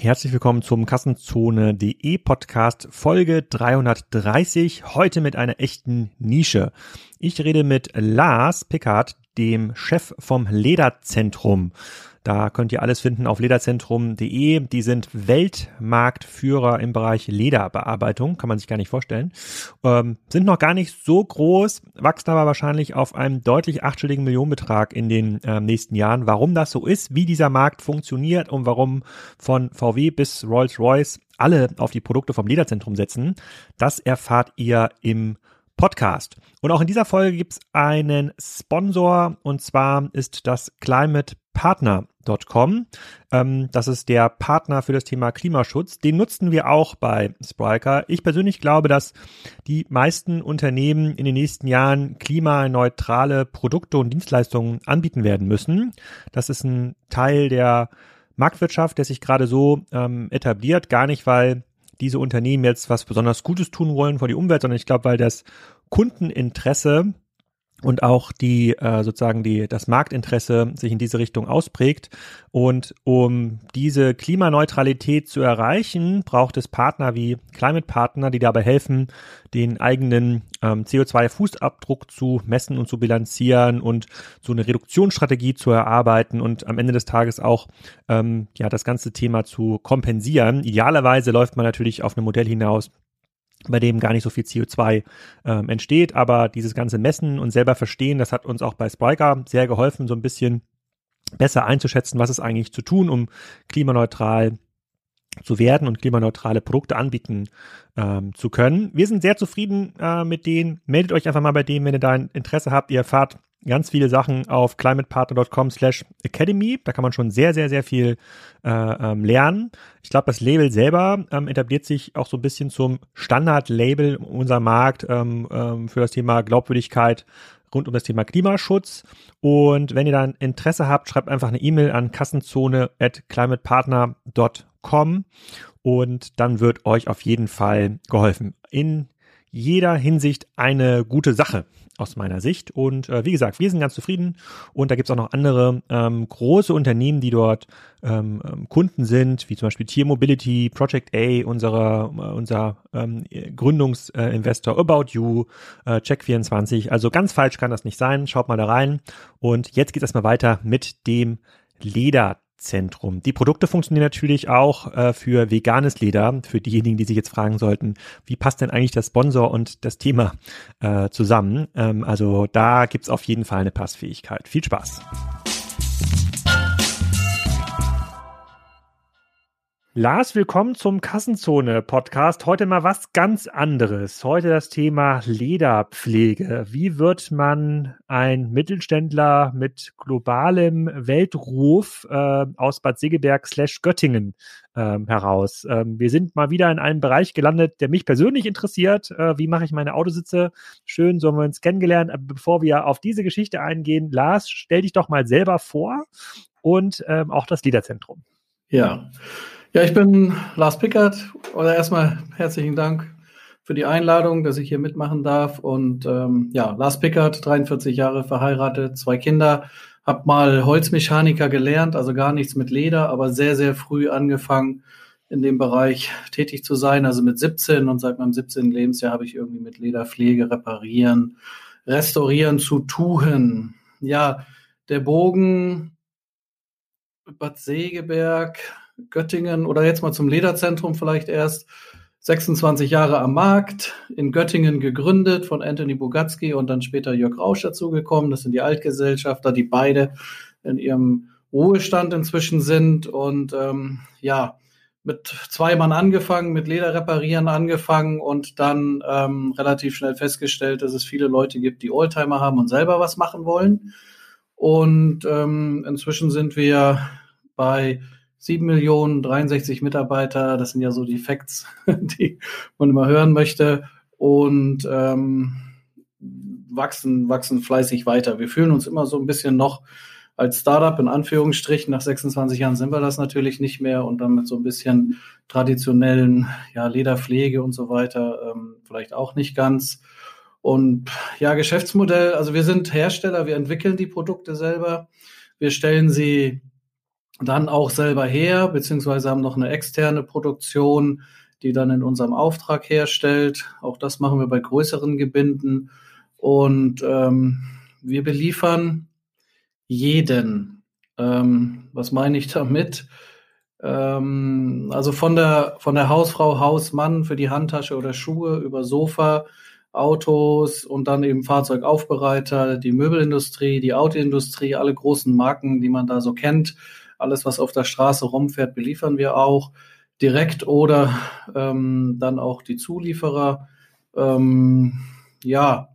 Herzlich willkommen zum Kassenzone.de Podcast Folge 330. Heute mit einer echten Nische. Ich rede mit Lars Pickard, dem Chef vom Lederzentrum. Da könnt ihr alles finden auf lederzentrum.de. Die sind Weltmarktführer im Bereich Lederbearbeitung, kann man sich gar nicht vorstellen. Ähm, sind noch gar nicht so groß, wachsen aber wahrscheinlich auf einem deutlich achtstelligen Millionenbetrag in den äh, nächsten Jahren. Warum das so ist, wie dieser Markt funktioniert und warum von VW bis Rolls-Royce alle auf die Produkte vom Lederzentrum setzen, das erfahrt ihr im Podcast. Und auch in dieser Folge gibt's einen Sponsor und zwar ist das Climate Partner.com. Ähm, das ist der Partner für das Thema Klimaschutz. Den nutzen wir auch bei Spriker. Ich persönlich glaube, dass die meisten Unternehmen in den nächsten Jahren klimaneutrale Produkte und Dienstleistungen anbieten werden müssen. Das ist ein Teil der Marktwirtschaft, der sich gerade so ähm, etabliert. Gar nicht, weil diese Unternehmen jetzt was besonders Gutes tun wollen für die Umwelt, sondern ich glaube, weil das Kundeninteresse und auch die äh, sozusagen die das Marktinteresse sich in diese Richtung ausprägt und um diese Klimaneutralität zu erreichen, braucht es Partner wie Climate Partner, die dabei helfen, den eigenen ähm, CO2-Fußabdruck zu messen und zu bilanzieren und so eine Reduktionsstrategie zu erarbeiten und am Ende des Tages auch ähm, ja das ganze Thema zu kompensieren. Idealerweise läuft man natürlich auf ein Modell hinaus, bei dem gar nicht so viel CO2 ähm, entsteht. Aber dieses ganze Messen und selber verstehen, das hat uns auch bei Spriker sehr geholfen, so ein bisschen besser einzuschätzen, was ist eigentlich zu tun, um klimaneutral zu werden und klimaneutrale Produkte anbieten ähm, zu können. Wir sind sehr zufrieden äh, mit denen. Meldet euch einfach mal bei denen, wenn ihr da Interesse habt. Ihr erfahrt ganz viele Sachen auf climatepartner.com slash academy. Da kann man schon sehr, sehr, sehr viel äh, ähm, lernen. Ich glaube, das Label selber ähm, etabliert sich auch so ein bisschen zum Standard-Label unserer Markt ähm, ähm, für das Thema Glaubwürdigkeit rund um das Thema Klimaschutz. Und wenn ihr da ein Interesse habt, schreibt einfach eine E-Mail an kassenzone at climatepartner.com und dann wird euch auf jeden Fall geholfen. In jeder Hinsicht eine gute Sache aus meiner Sicht. Und äh, wie gesagt, wir sind ganz zufrieden. Und da gibt's auch noch andere ähm, große Unternehmen, die dort ähm, ähm Kunden sind, wie zum Beispiel Tier Mobility, Project A, unsere, äh, unser ähm, Gründungsinvestor äh, About You, äh, Check24. Also ganz falsch kann das nicht sein. Schaut mal da rein. Und jetzt geht es erstmal weiter mit dem Leder Zentrum. Die Produkte funktionieren natürlich auch äh, für veganes Leder, für diejenigen, die sich jetzt fragen sollten, wie passt denn eigentlich der Sponsor und das Thema äh, zusammen? Ähm, also da gibt's auf jeden Fall eine Passfähigkeit. Viel Spaß! Lars, willkommen zum Kassenzone-Podcast. Heute mal was ganz anderes. Heute das Thema Lederpflege. Wie wird man ein Mittelständler mit globalem Weltruf äh, aus Bad Segeberg Göttingen ähm, heraus? Ähm, wir sind mal wieder in einem Bereich gelandet, der mich persönlich interessiert. Äh, wie mache ich meine Autositze? Schön, so haben wir uns kennengelernt. Aber bevor wir auf diese Geschichte eingehen, Lars, stell dich doch mal selber vor und ähm, auch das Lederzentrum. Ja. Ja, ich bin Lars Pickert. Oder erstmal herzlichen Dank für die Einladung, dass ich hier mitmachen darf. Und ähm, ja, Lars Pickert, 43 Jahre verheiratet, zwei Kinder. Hab mal Holzmechaniker gelernt, also gar nichts mit Leder, aber sehr, sehr früh angefangen, in dem Bereich tätig zu sein. Also mit 17 und seit meinem 17. Lebensjahr habe ich irgendwie mit Lederpflege, Reparieren, Restaurieren zu tun. Ja, der Bogen Bad Segeberg, Göttingen oder jetzt mal zum Lederzentrum vielleicht erst. 26 Jahre am Markt, in Göttingen gegründet von Anthony Bogatzky und dann später Jörg Rausch dazugekommen. Das sind die Altgesellschafter, die beide in ihrem Ruhestand inzwischen sind und ähm, ja, mit zwei Mann angefangen, mit Lederreparieren angefangen und dann ähm, relativ schnell festgestellt, dass es viele Leute gibt, die Oldtimer haben und selber was machen wollen. Und ähm, inzwischen sind wir bei 7 Millionen, 63 Mitarbeiter, das sind ja so die Facts, die man immer hören möchte. Und ähm, wachsen, wachsen fleißig weiter. Wir fühlen uns immer so ein bisschen noch als Startup in Anführungsstrichen. Nach 26 Jahren sind wir das natürlich nicht mehr und dann mit so ein bisschen traditionellen ja, Lederpflege und so weiter ähm, vielleicht auch nicht ganz. Und ja, Geschäftsmodell, also wir sind Hersteller, wir entwickeln die Produkte selber. Wir stellen sie dann auch selber her, beziehungsweise haben noch eine externe Produktion, die dann in unserem Auftrag herstellt. Auch das machen wir bei größeren Gebinden. Und ähm, wir beliefern jeden. Ähm, was meine ich damit? Ähm, also von der, von der Hausfrau, Hausmann für die Handtasche oder Schuhe über Sofa, Autos und dann eben Fahrzeugaufbereiter, die Möbelindustrie, die Autoindustrie, alle großen Marken, die man da so kennt. Alles, was auf der Straße rumfährt, beliefern wir auch direkt oder ähm, dann auch die Zulieferer. Ähm, ja,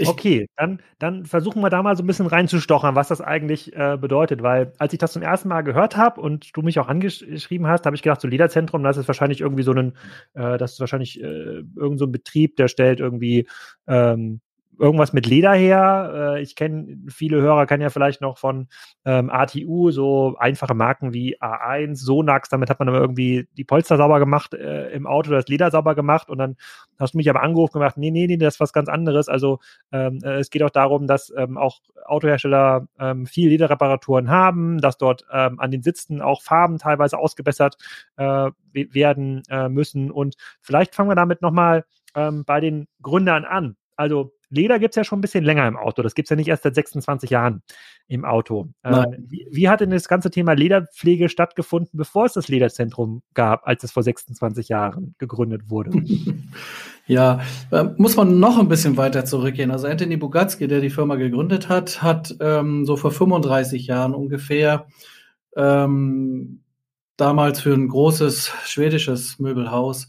ich okay, dann, dann versuchen wir da mal so ein bisschen reinzustochern, was das eigentlich äh, bedeutet, weil als ich das zum ersten Mal gehört habe und du mich auch angeschrieben hast, habe ich gedacht, so Lederzentrum, das ist wahrscheinlich irgendwie so ein, äh, das ist wahrscheinlich äh, irgend so Betrieb, der stellt irgendwie ähm, irgendwas mit Leder her. Äh, ich kenne viele Hörer kennen ja vielleicht noch von ähm, ATU so einfache Marken wie A1, Sonax. Damit hat man aber irgendwie die Polster sauber gemacht äh, im Auto, das Leder sauber gemacht und dann hast du mich aber angerufen gemacht, nee, nee, nee, das ist was ganz anderes. Also ähm, äh, es geht auch darum, dass ähm, auch Autohersteller ähm, viel Lederreparaturen haben, dass dort ähm, an den Sitzen auch Farben teilweise ausgebessert äh, werden äh, müssen. Und vielleicht fangen wir damit nochmal ähm, bei den Gründern an. Also Leder gibt es ja schon ein bisschen länger im Auto. Das gibt es ja nicht erst seit 26 Jahren im Auto. Ähm, wie, wie, hat denn das ganze Thema Lederpflege stattgefunden, bevor es das Lederzentrum gab, als es vor 26 Jahren gegründet wurde? Ja, äh, muss man noch ein bisschen weiter zurückgehen. Also Anthony Bugatski, der die Firma gegründet hat, hat ähm, so vor 35 Jahren ungefähr ähm, damals für ein großes schwedisches Möbelhaus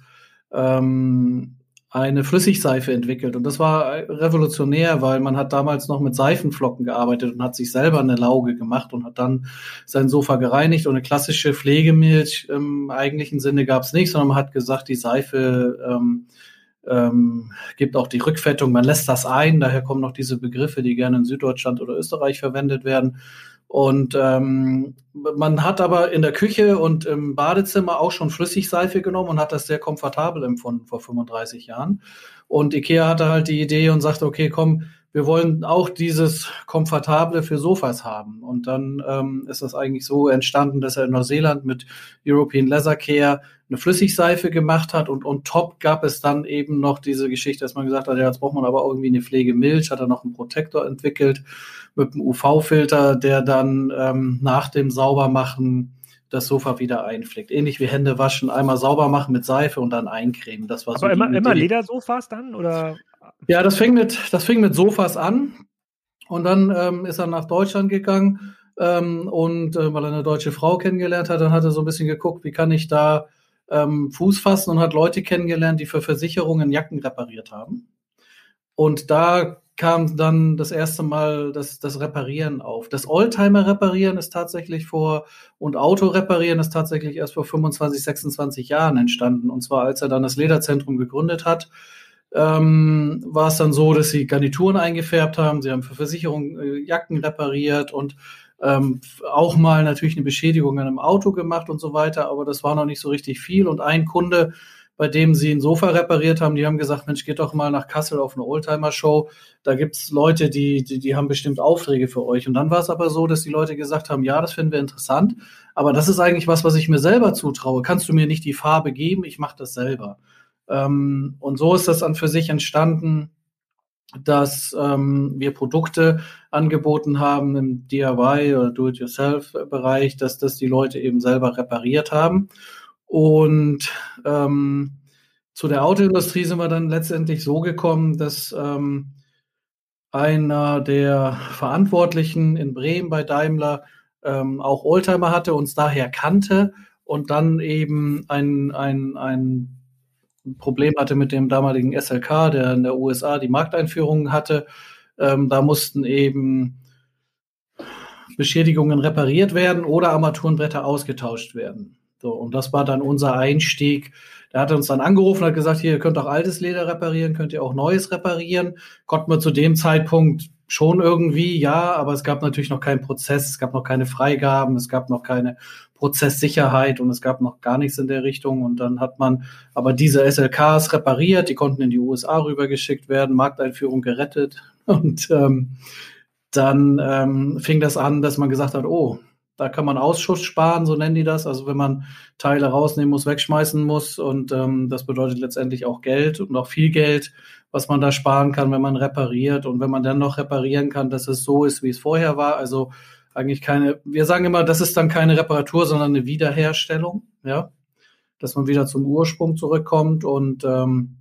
ähm, eine Flüssigseife entwickelt. Und das war revolutionär, weil man hat damals noch mit Seifenflocken gearbeitet und hat sich selber eine Lauge gemacht und hat dann sein Sofa gereinigt. Und eine klassische Pflegemilch im eigentlichen Sinne gab es nicht, sondern man hat gesagt, die Seife ähm, ähm, gibt auch die Rückfettung, man lässt das ein. Daher kommen noch diese Begriffe, die gerne in Süddeutschland oder Österreich verwendet werden. Und ähm, man hat aber in der Küche und im Badezimmer auch schon Flüssigseife genommen und hat das sehr komfortabel empfunden vor 35 Jahren. Und Ikea hatte halt die Idee und sagte, okay, komm, wir wollen auch dieses Komfortable für Sofas haben. Und dann ähm, ist das eigentlich so entstanden, dass er in Neuseeland mit European Leather Care eine Flüssigseife gemacht hat und on top gab es dann eben noch diese Geschichte, dass man gesagt hat, ja, jetzt braucht man aber irgendwie eine Pflegemilch, hat er noch einen Protektor entwickelt mit einem UV-Filter, der dann ähm, nach dem Saubermachen das Sofa wieder einflickt. Ähnlich wie Hände waschen, einmal sauber machen mit Seife und dann eincremen. Das war aber so immer, immer Ledersofas dann oder? Ja, das fing mit, das fing mit Sofas an und dann ähm, ist er nach Deutschland gegangen ähm, und äh, weil er eine deutsche Frau kennengelernt hat, dann hat er so ein bisschen geguckt, wie kann ich da ähm, Fuß fassen und hat Leute kennengelernt, die für Versicherungen Jacken repariert haben. Und da kam dann das erste Mal das, das Reparieren auf. Das Oldtimer reparieren ist tatsächlich vor und Auto reparieren ist tatsächlich erst vor 25, 26 Jahren entstanden. Und zwar als er dann das Lederzentrum gegründet hat, ähm, war es dann so, dass sie Garnituren eingefärbt haben. Sie haben für Versicherungen äh, Jacken repariert und ähm, auch mal natürlich eine Beschädigung an einem Auto gemacht und so weiter, aber das war noch nicht so richtig viel. Und ein Kunde, bei dem sie ein Sofa repariert haben, die haben gesagt, Mensch, geht doch mal nach Kassel auf eine Oldtimer-Show. Da gibt's Leute, die, die, die haben bestimmt Aufträge für euch. Und dann war es aber so, dass die Leute gesagt haben, ja, das finden wir interessant, aber das ist eigentlich was, was ich mir selber zutraue. Kannst du mir nicht die Farbe geben? Ich mache das selber. Ähm, und so ist das dann für sich entstanden dass ähm, wir Produkte angeboten haben im DIY oder Do-it-yourself-Bereich, dass das die Leute eben selber repariert haben. Und ähm, zu der Autoindustrie sind wir dann letztendlich so gekommen, dass ähm, einer der Verantwortlichen in Bremen bei Daimler ähm, auch Oldtimer hatte, uns daher kannte und dann eben ein, ein, ein ein Problem hatte mit dem damaligen SLK, der in der USA die Markteinführung hatte. Ähm, da mussten eben Beschädigungen repariert werden oder Armaturenbretter ausgetauscht werden. So, und das war dann unser Einstieg. Der hat uns dann angerufen, hat gesagt, hier, ihr könnt auch altes Leder reparieren, könnt ihr auch neues reparieren. Konnten wir zu dem Zeitpunkt schon irgendwie, ja, aber es gab natürlich noch keinen Prozess, es gab noch keine Freigaben, es gab noch keine Prozesssicherheit und es gab noch gar nichts in der Richtung. Und dann hat man aber diese SLKs repariert, die konnten in die USA rübergeschickt werden, Markteinführung gerettet. Und ähm, dann ähm, fing das an, dass man gesagt hat, oh, Da kann man Ausschuss sparen, so nennen die das. Also wenn man Teile rausnehmen muss, wegschmeißen muss. Und ähm, das bedeutet letztendlich auch Geld und auch viel Geld, was man da sparen kann, wenn man repariert. Und wenn man dann noch reparieren kann, dass es so ist, wie es vorher war. Also eigentlich keine, wir sagen immer, das ist dann keine Reparatur, sondern eine Wiederherstellung, ja. Dass man wieder zum Ursprung zurückkommt und ähm,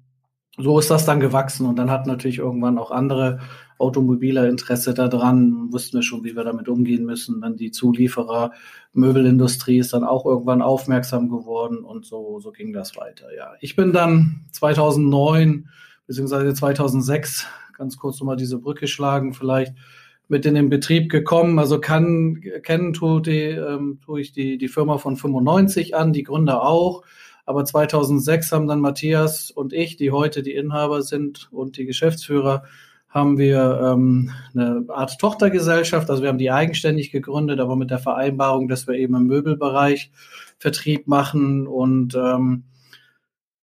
so ist das dann gewachsen und dann hat natürlich irgendwann auch andere Automobiler Interesse daran, wussten wir schon, wie wir damit umgehen müssen. Dann die Zulieferer, Möbelindustrie ist dann auch irgendwann aufmerksam geworden und so, so ging das weiter. Ja, ich bin dann 2009 beziehungsweise 2006 ganz kurz nochmal diese Brücke schlagen, vielleicht mit in den Betrieb gekommen. Also kann, kennen tue, die, ähm, tue ich die, die Firma von 95 an, die Gründer auch. Aber 2006 haben dann Matthias und ich, die heute die Inhaber sind und die Geschäftsführer, haben wir ähm, eine Art Tochtergesellschaft. Also wir haben die eigenständig gegründet, aber mit der Vereinbarung, dass wir eben im Möbelbereich Vertrieb machen und ähm,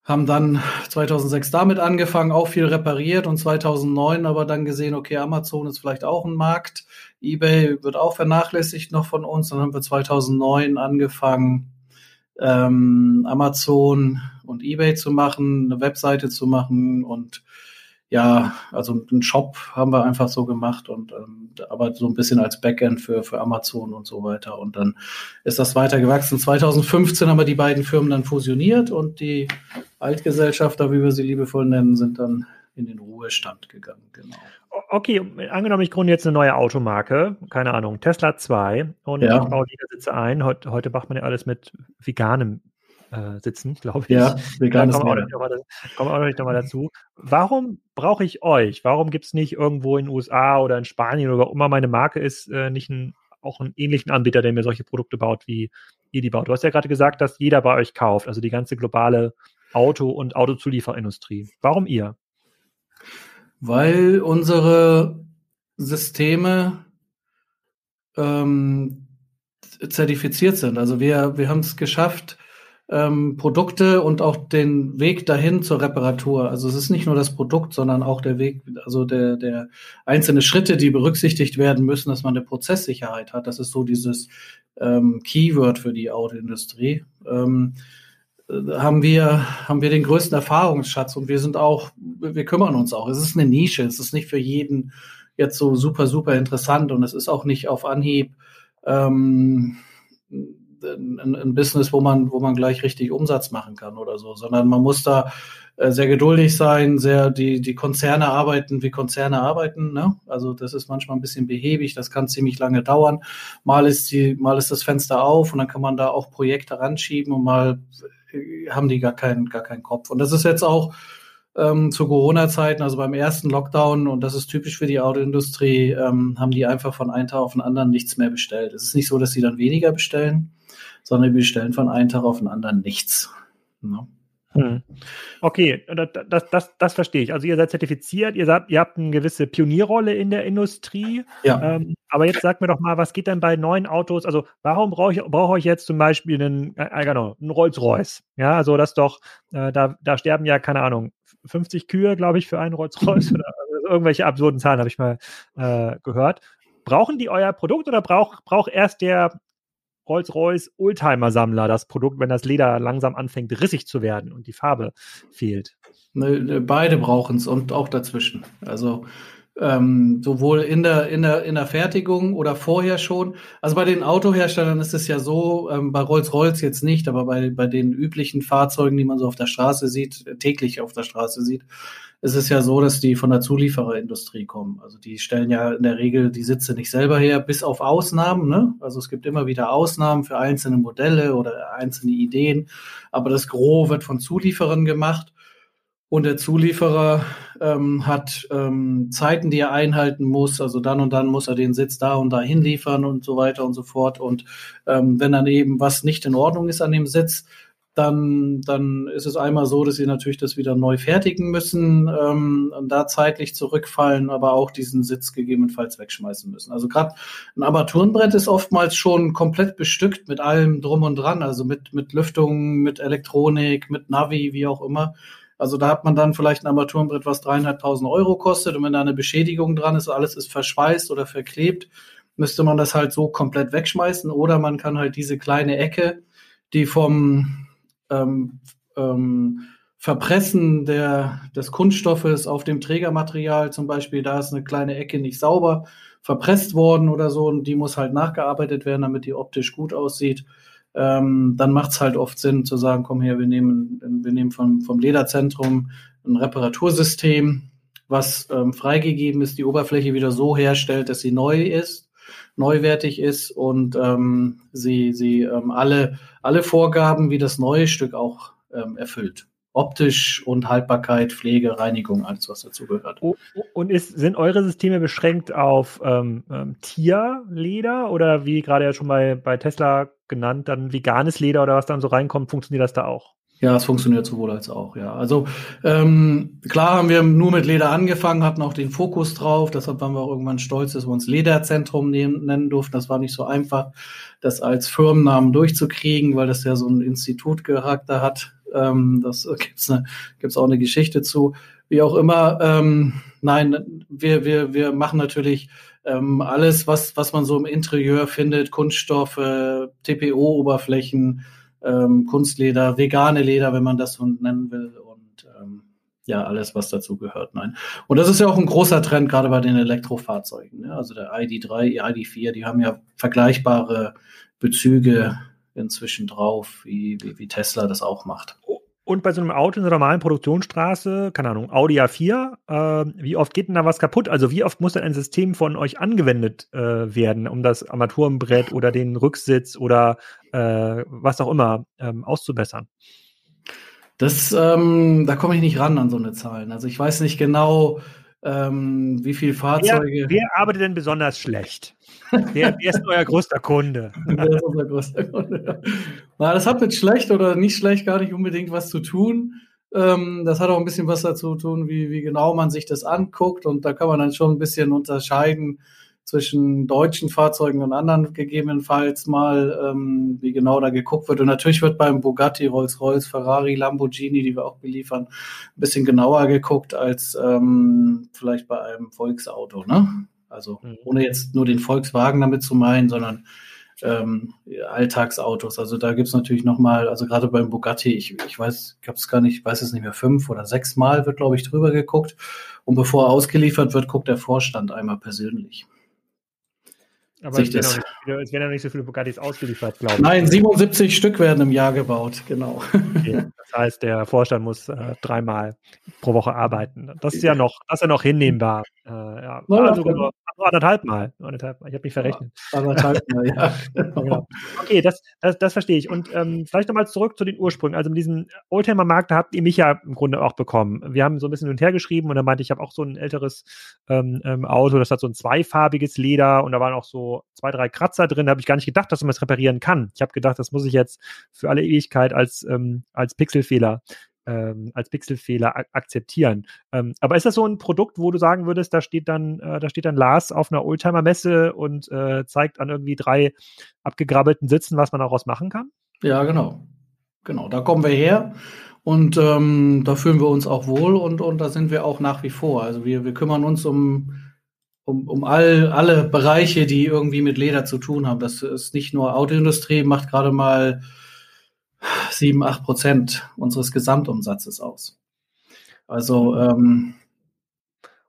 haben dann 2006 damit angefangen, auch viel repariert und 2009 aber dann gesehen, okay, Amazon ist vielleicht auch ein Markt, eBay wird auch vernachlässigt noch von uns. Dann haben wir 2009 angefangen, ähm, Amazon und eBay zu machen, eine Webseite zu machen und ja, also einen Shop haben wir einfach so gemacht und ähm, aber so ein bisschen als Backend für, für Amazon und so weiter. Und dann ist das weiter gewachsen. 2015 haben wir die beiden Firmen dann fusioniert und die Altgesellschafter, wie wir sie liebevoll nennen, sind dann in den Ruhestand gegangen. Genau. Okay, angenommen, ich gründe jetzt eine neue Automarke, keine Ahnung, Tesla 2 und ja. ich baue Sitze ein. Heute, heute macht man ja alles mit veganem äh, sitzen, glaube ich. Ja, veganes kommen wir auch, auch noch mal dazu. Warum brauche ich euch? Warum gibt es nicht irgendwo in den USA oder in Spanien oder wo immer meine Marke ist, äh, nicht ein, auch einen ähnlichen Anbieter, der mir solche Produkte baut, wie ihr die baut? Du hast ja gerade gesagt, dass jeder bei euch kauft, also die ganze globale Auto- und Autozulieferindustrie. Warum ihr? Weil unsere Systeme ähm, zertifiziert sind. Also wir, wir haben es geschafft, ähm, Produkte und auch den Weg dahin zur Reparatur. Also es ist nicht nur das Produkt, sondern auch der Weg, also der, der einzelne Schritte, die berücksichtigt werden müssen, dass man eine Prozesssicherheit hat. Das ist so dieses ähm, Keyword für die Autoindustrie. Ähm, äh, haben wir, haben wir den größten Erfahrungsschatz und wir sind auch, wir kümmern uns auch. Es ist eine Nische, es ist nicht für jeden jetzt so super, super interessant und es ist auch nicht auf Anhieb ähm, ein, ein, Business, wo man, wo man gleich richtig Umsatz machen kann oder so, sondern man muss da äh, sehr geduldig sein, sehr, die, die Konzerne arbeiten, wie Konzerne arbeiten, ne? Also das ist manchmal ein bisschen behäbig, das kann ziemlich lange dauern. Mal ist die, mal ist das Fenster auf und dann kann man da auch Projekte ranschieben und mal äh, haben die gar keinen, gar keinen Kopf. Und das ist jetzt auch ähm, zu Corona-Zeiten, also beim ersten Lockdown, und das ist typisch für die Autoindustrie, ähm, haben die einfach von einem Tag auf den anderen nichts mehr bestellt. Es ist nicht so, dass sie dann weniger bestellen, sondern wir bestellen von einem Tag auf den anderen nichts. Ne? Hm. Okay, das, das, das, verstehe ich. Also ihr seid zertifiziert, ihr, seid, ihr habt eine gewisse Pionierrolle in der Industrie. Ja. Ähm, aber jetzt sagt mir doch mal, was geht denn bei neuen Autos? Also warum brauche ich, brauche ich jetzt zum Beispiel einen, äh, genau, einen Rolls-Royce? Ja, also das doch, äh, da, da sterben ja, keine Ahnung, 50 Kühe, glaube ich, für einen Rolls-Royce oder also irgendwelche absurden Zahlen habe ich mal äh, gehört. Brauchen die euer Produkt oder braucht brauch erst der Rolls-Royce Oldtimer-Sammler das Produkt, wenn das Leder langsam anfängt rissig zu werden und die Farbe fehlt? Ne, ne, beide brauchen es und auch dazwischen. Also ähm, sowohl in der, in, der, in der Fertigung oder vorher schon. Also bei den Autoherstellern ist es ja so, ähm, bei Rolls-Royce jetzt nicht, aber bei, bei den üblichen Fahrzeugen, die man so auf der Straße sieht, täglich auf der Straße sieht, ist es ja so, dass die von der Zuliefererindustrie kommen. Also die stellen ja in der Regel die Sitze nicht selber her, bis auf Ausnahmen. Ne? Also es gibt immer wieder Ausnahmen für einzelne Modelle oder einzelne Ideen, aber das Gros wird von Zulieferern gemacht. Und der Zulieferer ähm, hat ähm, Zeiten, die er einhalten muss. Also dann und dann muss er den Sitz da und da hinliefern und so weiter und so fort. Und ähm, wenn dann eben was nicht in Ordnung ist an dem Sitz, dann, dann ist es einmal so, dass sie natürlich das wieder neu fertigen müssen ähm, und da zeitlich zurückfallen, aber auch diesen Sitz gegebenenfalls wegschmeißen müssen. Also gerade ein Armaturenbrett ist oftmals schon komplett bestückt mit allem drum und dran, also mit, mit Lüftung, mit Elektronik, mit Navi, wie auch immer. Also da hat man dann vielleicht ein Armaturenbrett, was dreieinhalbtausend Euro kostet und wenn da eine Beschädigung dran ist, alles ist verschweißt oder verklebt, müsste man das halt so komplett wegschmeißen oder man kann halt diese kleine Ecke, die vom ähm, ähm, Verpressen der, des Kunststoffes auf dem Trägermaterial zum Beispiel, da ist eine kleine Ecke nicht sauber verpresst worden oder so und die muss halt nachgearbeitet werden, damit die optisch gut aussieht. Ähm, dann macht es halt oft Sinn zu sagen, komm her, wir nehmen, wir nehmen vom, vom Lederzentrum ein Reparatursystem, was ähm, freigegeben ist, die Oberfläche wieder so herstellt, dass sie neu ist, neuwertig ist und ähm, sie, sie ähm, alle, alle Vorgaben wie das neue Stück auch ähm, erfüllt. Optisch und Haltbarkeit, Pflege, Reinigung, alles, was dazu gehört. Und ist, sind eure Systeme beschränkt auf ähm, ähm, Tierleder oder wie gerade ja schon bei, bei Tesla genannt, dann veganes Leder oder was dann so reinkommt, funktioniert das da auch? Ja, es funktioniert sowohl als auch, ja. Also ähm, klar haben wir nur mit Leder angefangen, hatten auch den Fokus drauf, deshalb waren wir auch irgendwann stolz, dass wir uns Lederzentrum nehmen, nennen durften. Das war nicht so einfach, das als Firmennamen durchzukriegen, weil das ja so einen Institutcharakter hat. Ähm, das gibt's, eine, gibt's auch eine Geschichte zu. Wie auch immer, ähm, nein, wir, wir, wir machen natürlich ähm, alles, was, was man so im Interieur findet, Kunststoffe, TPO-Oberflächen, ähm, Kunstleder, vegane Leder, wenn man das so nennen will und ähm, ja, alles, was dazu gehört. Nein. Und das ist ja auch ein großer Trend, gerade bei den Elektrofahrzeugen. Ne? Also der ID3, ID4, die haben ja vergleichbare Bezüge inzwischen drauf, wie, wie, wie Tesla das auch macht. Und bei so einem Auto in einer normalen Produktionsstraße, keine Ahnung, Audi A4, äh, wie oft geht denn da was kaputt? Also wie oft muss denn ein System von euch angewendet äh, werden, um das Armaturenbrett oder den Rücksitz oder äh, was auch immer ähm, auszubessern? Das, ähm, da komme ich nicht ran an so eine Zahlen. Also ich weiß nicht genau, ähm, wie viele Fahrzeuge. Wer, wer, arbeitet denn besonders schlecht? Wer, wer ist euer größter Kunde? wer ist unser größter Kunde? Na, das hat mit schlecht oder nicht schlecht gar nicht unbedingt was zu tun. Ähm, das hat auch ein bisschen was dazu zu tun, wie, wie genau man sich das anguckt. Und da kann man dann schon ein bisschen unterscheiden zwischen deutschen Fahrzeugen und anderen gegebenenfalls mal, ähm, wie genau da geguckt wird. Und natürlich wird beim Bugatti, Rolls-Royce, Ferrari, Lamborghini, die wir auch beliefern, ein bisschen genauer geguckt als ähm, vielleicht bei einem Volksauto. Ne? Also mhm. ohne jetzt nur den Volkswagen damit zu meinen, sondern ähm, Alltagsautos. Also da gibt's natürlich nochmal, also gerade beim Bugatti, ich, ich weiß, ich habe es gar nicht, ich weiß es nicht mehr, fünf oder sechs Mal wird, glaube ich, drüber geguckt. Und bevor er ausgeliefert wird, guckt der Vorstand einmal persönlich. Aber es werden, viele, es werden, ja nicht so viele Bugattis ausgeliefert, glaube ich. Nein, 77 Stück werden im Jahr gebaut, genau. Okay. Das heißt, der Vorstand muss äh, dreimal pro Woche arbeiten. Das ist ja noch, das ist ja noch hinnehmbar. Äh, ja. also nur, anderthalb Mal. Anderthalb Mal. Ich habe mich verrechnet. Anderthalb Mal, ja. genau. Okay, das, das, das verstehe ich. Und ähm, vielleicht nochmal zurück zu den Ursprüngen. Also mit diesem Oldtimer-Markt, da habt ihr mich ja im Grunde auch bekommen. Wir haben so ein bisschen hin und her geschrieben und da meinte ich, ich habe auch so ein älteres ähm, ähm, Auto, das hat so ein zweifarbiges Leder und da waren auch so zwei, drei Kratzer drin. Da habe ich gar nicht gedacht, dass man es das reparieren kann. Ich habe gedacht, das muss ich jetzt für alle Ewigkeit als, ähm, als Pixelfehler ähm, als Pixelfehler ak akzeptieren. Ähm, aber ist das so ein Produkt, wo du sagen würdest, da steht dann, äh, da steht dann Lars auf einer Oldtimer-Messe und äh, zeigt an irgendwie drei abgegrabbelten Sitzen, was man daraus machen kann? Ja, genau. Genau, da kommen wir her und ähm, da fühlen wir uns auch wohl und, und da sind wir auch nach wie vor. Also wir, wir kümmern uns um, um, um all, alle Bereiche, die irgendwie mit Leder zu tun haben. Das ist nicht nur Autoindustrie, macht gerade mal sieben, acht Prozent unseres Gesamtumsatzes aus. Also ähm,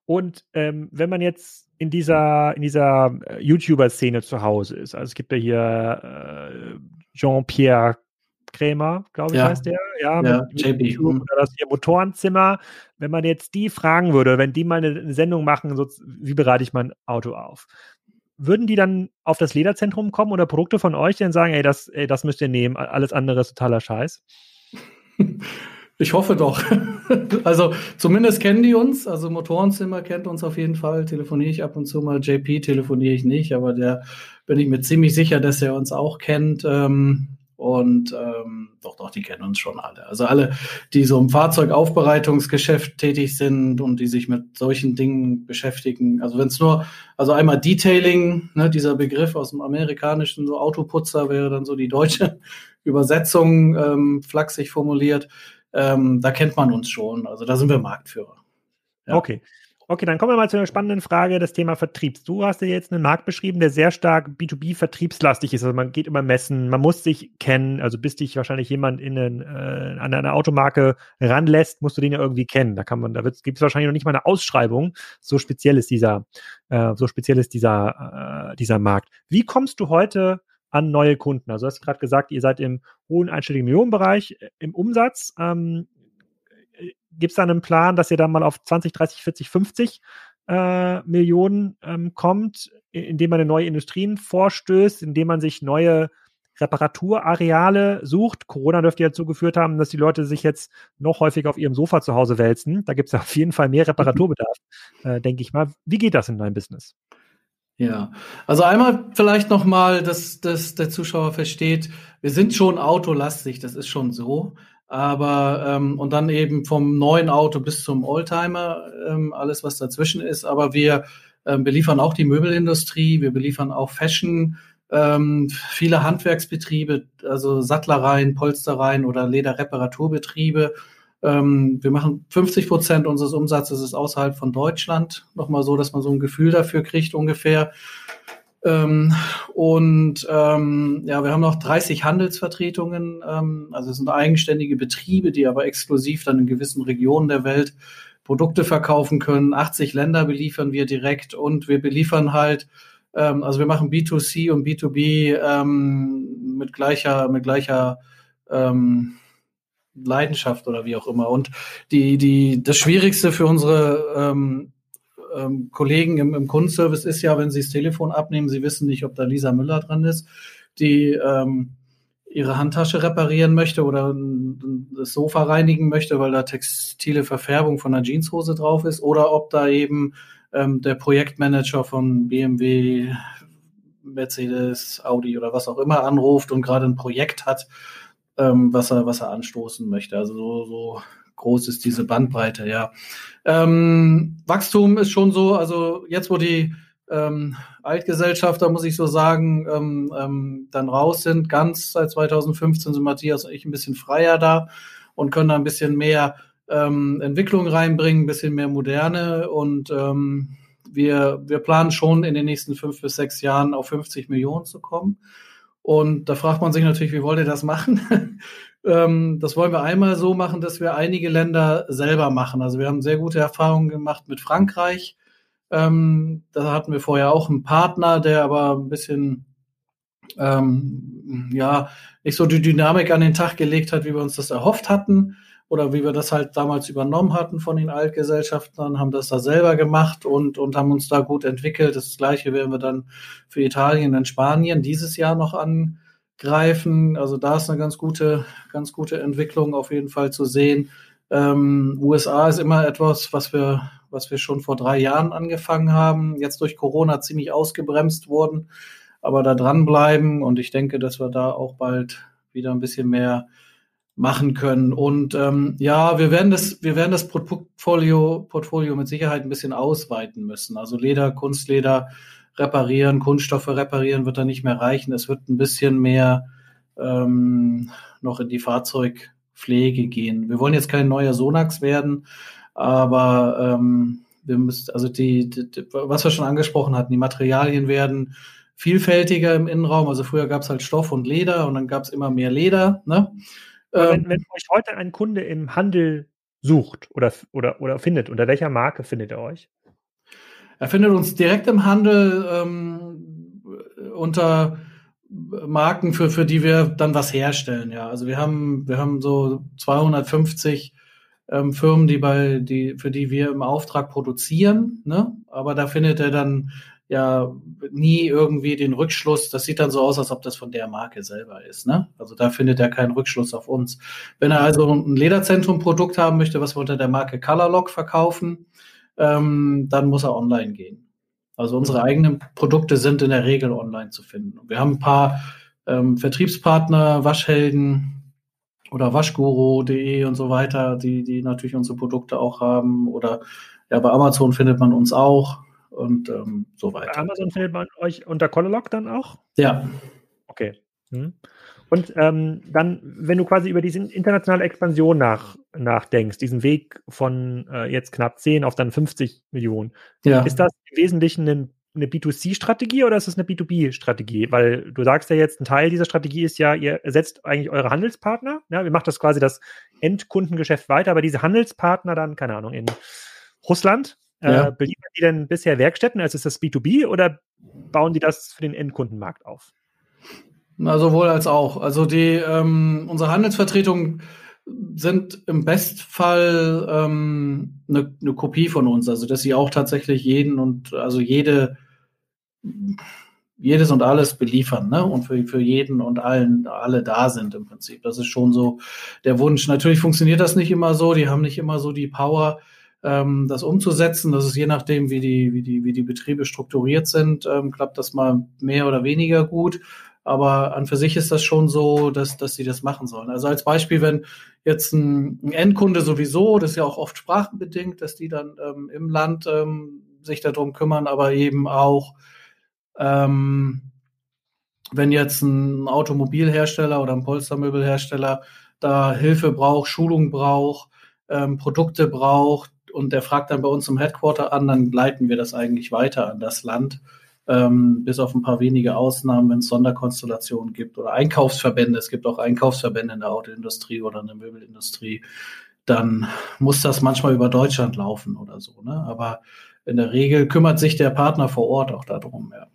und ähm, wenn man jetzt in dieser in dieser äh, YouTuber-Szene zu Hause ist, also es gibt ja hier äh, Jean-Pierre Krämer, glaube ich, ja. heißt der, ja, ja mit. YouTube mhm. oder das hier Motorenzimmer. Wenn man jetzt die fragen würde, wenn die mal eine, eine Sendung machen, so, wie bereite ich mein Auto auf? würden die dann auf das Lederzentrum kommen oder Produkte von euch, die dann sagen, ey, das, ey, das müsst ihr nehmen, alles andere ist totaler Scheiß? Ich hoffe doch. also zumindest kennen die uns. Also Motorenzimmer kennt uns auf jeden Fall. Telefoniere ich ab und zu mal. JP telefoniere ich nicht, aber der bin ich mir ziemlich sicher, dass er uns auch kennt. Ähm, und ähm, doch, doch, die kennen uns schon alle. Also alle, die so im Fahrzeugaufbereitungsgeschäft tätig sind und die sich mit solchen Dingen beschäftigen. Also wenn es nur, also einmal Detailing, ne, dieser Begriff aus dem amerikanischen, so Autoputzer wäre dann so die deutsche Übersetzung, ähm, flachsig formuliert. Ähm, da kennt man uns schon. Also da sind wir Marktführer. Ja. Okay. Okay, dann kommen wir mal zu einer spannenden Frage, das Thema Vertriebs. Du hast ja jetzt einen Markt beschrieben, der sehr stark B2B-vertriebslastig ist. Also man geht immer messen, man muss sich kennen. Also bis dich wahrscheinlich jemand in einen, äh, an eine Automarke ranlässt, musst du den ja irgendwie kennen. Da kann man, da gibt es wahrscheinlich noch nicht mal eine Ausschreibung. So speziell ist dieser, äh, so speziell ist dieser, äh, dieser Markt. Wie kommst du heute an neue Kunden? Also du hast gerade gesagt, ihr seid im hohen einstelligen Millionenbereich äh, im Umsatz. Ähm, Gibt es da einen Plan, dass ihr dann mal auf 20, 30, 40, 50 äh, Millionen ähm, kommt, indem man in neue Industrien vorstößt, indem man sich neue Reparaturareale sucht. Corona dürfte ja dazu geführt haben, dass die Leute sich jetzt noch häufiger auf ihrem Sofa zu Hause wälzen. Da gibt es auf jeden Fall mehr Reparaturbedarf, äh, denke ich mal. Wie geht das in deinem Business? Ja, also einmal vielleicht nochmal, dass, dass der Zuschauer versteht, wir sind schon autolastig, das ist schon so. Aber ähm, und dann eben vom neuen Auto bis zum Oldtimer, ähm, alles was dazwischen ist. Aber wir ähm, beliefern auch die Möbelindustrie, wir beliefern auch Fashion, ähm, viele Handwerksbetriebe, also Sattlereien, Polstereien oder Lederreparaturbetriebe. Ähm, wir machen 50 Prozent unseres Umsatzes ist außerhalb von Deutschland. Nochmal so, dass man so ein Gefühl dafür kriegt ungefähr. Ähm, und ähm, ja, wir haben noch 30 Handelsvertretungen, ähm, also es sind eigenständige Betriebe, die aber exklusiv dann in gewissen Regionen der Welt Produkte verkaufen können. 80 Länder beliefern wir direkt und wir beliefern halt, ähm, also wir machen B2C und B2B ähm, mit gleicher, mit gleicher ähm, Leidenschaft oder wie auch immer. Und die, die, das Schwierigste für unsere ähm, ähm, Kollegen im, im Kundenservice ist ja, wenn sie das Telefon abnehmen, sie wissen nicht, ob da Lisa Müller dran ist, die ähm, ihre Handtasche reparieren möchte oder das Sofa reinigen möchte, weil da textile Verfärbung von einer Jeanshose drauf ist, oder ob da eben ähm, der Projektmanager von BMW, Mercedes, Audi oder was auch immer anruft und gerade ein Projekt hat, ähm, was er was er anstoßen möchte. Also so, so groß ist diese Bandbreite, ja. Ähm, Wachstum ist schon so, also jetzt, wo die ähm, Altgesellschafter, muss ich so sagen, ähm, ähm, dann raus sind, ganz seit 2015 sind Matthias und ich ein bisschen freier da und können da ein bisschen mehr ähm, Entwicklung reinbringen, ein bisschen mehr Moderne und ähm, wir, wir planen schon in den nächsten fünf bis sechs Jahren auf 50 Millionen zu kommen. Und da fragt man sich natürlich, wie wollt ihr das machen? Ähm, das wollen wir einmal so machen, dass wir einige Länder selber machen. Also wir haben sehr gute Erfahrungen gemacht mit Frankreich. Ähm, da hatten wir vorher auch einen Partner, der aber ein bisschen ähm, ja nicht so die Dynamik an den Tag gelegt hat, wie wir uns das erhofft hatten oder wie wir das halt damals übernommen hatten von den Altgesellschaften, haben das da selber gemacht und, und haben uns da gut entwickelt. Das gleiche werden wir dann für Italien und Spanien dieses Jahr noch an, greifen. Also da ist eine ganz gute, ganz gute Entwicklung auf jeden Fall zu sehen. Ähm, USA ist immer etwas, was wir, was wir schon vor drei Jahren angefangen haben. Jetzt durch Corona ziemlich ausgebremst wurden, aber da dranbleiben und ich denke, dass wir da auch bald wieder ein bisschen mehr machen können. Und ähm, ja, wir werden das, wir werden das Portfolio, Portfolio mit Sicherheit ein bisschen ausweiten müssen. Also Leder, Kunstleder, reparieren, Kunststoffe reparieren wird da nicht mehr reichen. Es wird ein bisschen mehr ähm, noch in die Fahrzeugpflege gehen. Wir wollen jetzt kein neuer Sonax werden, aber ähm, wir müssen, also die, die, was wir schon angesprochen hatten, die Materialien werden vielfältiger im Innenraum. Also früher gab es halt Stoff und Leder und dann gab es immer mehr Leder. Ne? Wenn, ähm, wenn euch heute ein Kunde im Handel sucht oder, oder, oder findet, unter welcher Marke findet er euch? Er findet uns direkt im Handel ähm, unter Marken, für, für die wir dann was herstellen. Ja, also wir haben, wir haben so 250 ähm, Firmen, die bei, die, für die wir im Auftrag produzieren, ne? Aber da findet er dann ja nie irgendwie den Rückschluss. Das sieht dann so aus, als ob das von der Marke selber ist. Ne? Also da findet er keinen Rückschluss auf uns. Wenn er also ein Lederzentrum-Produkt haben möchte, was wir unter der Marke Colorlock verkaufen, ähm, dann muss er online gehen. Also unsere eigenen Produkte sind in der Regel online zu finden. Wir haben ein paar ähm, Vertriebspartner, Waschhelden oder Waschguru.de und so weiter, die, die natürlich unsere Produkte auch haben. Oder ja, bei Amazon findet man uns auch und ähm, so weiter. Amazon findet man euch unter Colorlock dann auch? Ja. Okay. Hm. Und ähm, dann, wenn du quasi über diese internationale Expansion nach, nachdenkst, diesen Weg von äh, jetzt knapp 10 auf dann 50 Millionen, ja. ist das im Wesentlichen ein, eine B2C-Strategie oder ist das eine B2B-Strategie? Weil du sagst ja jetzt, ein Teil dieser Strategie ist ja, ihr ersetzt eigentlich eure Handelspartner. Ja, ihr macht das quasi das Endkundengeschäft weiter, aber diese Handelspartner dann, keine Ahnung, in Russland, ja. äh, beliefern die denn bisher Werkstätten, also ist das B2B oder bauen die das für den Endkundenmarkt auf? Na, sowohl als auch. Also die ähm, unsere Handelsvertretungen sind im Bestfall ähm, eine, eine Kopie von uns, also dass sie auch tatsächlich jeden und also jede jedes und alles beliefern, ne? Und für, für jeden und allen alle da sind im Prinzip. Das ist schon so der Wunsch. Natürlich funktioniert das nicht immer so. Die haben nicht immer so die Power, ähm, das umzusetzen. Das ist je nachdem, wie die, wie die, wie die Betriebe strukturiert sind, ähm, klappt das mal mehr oder weniger gut. Aber an für sich ist das schon so, dass, dass sie das machen sollen. Also als Beispiel, wenn jetzt ein, ein Endkunde sowieso, das ist ja auch oft sprachenbedingt, dass die dann ähm, im Land ähm, sich darum kümmern, aber eben auch, ähm, wenn jetzt ein Automobilhersteller oder ein Polstermöbelhersteller da Hilfe braucht, Schulung braucht, ähm, Produkte braucht und der fragt dann bei uns im Headquarter an, dann leiten wir das eigentlich weiter an das Land ähm, bis auf ein paar wenige Ausnahmen, wenn es Sonderkonstellationen gibt oder Einkaufsverbände, es gibt auch Einkaufsverbände in der Autoindustrie oder in der Möbelindustrie, dann muss das manchmal über Deutschland laufen oder so. Ne? Aber in der Regel kümmert sich der Partner vor Ort auch darum. Ja.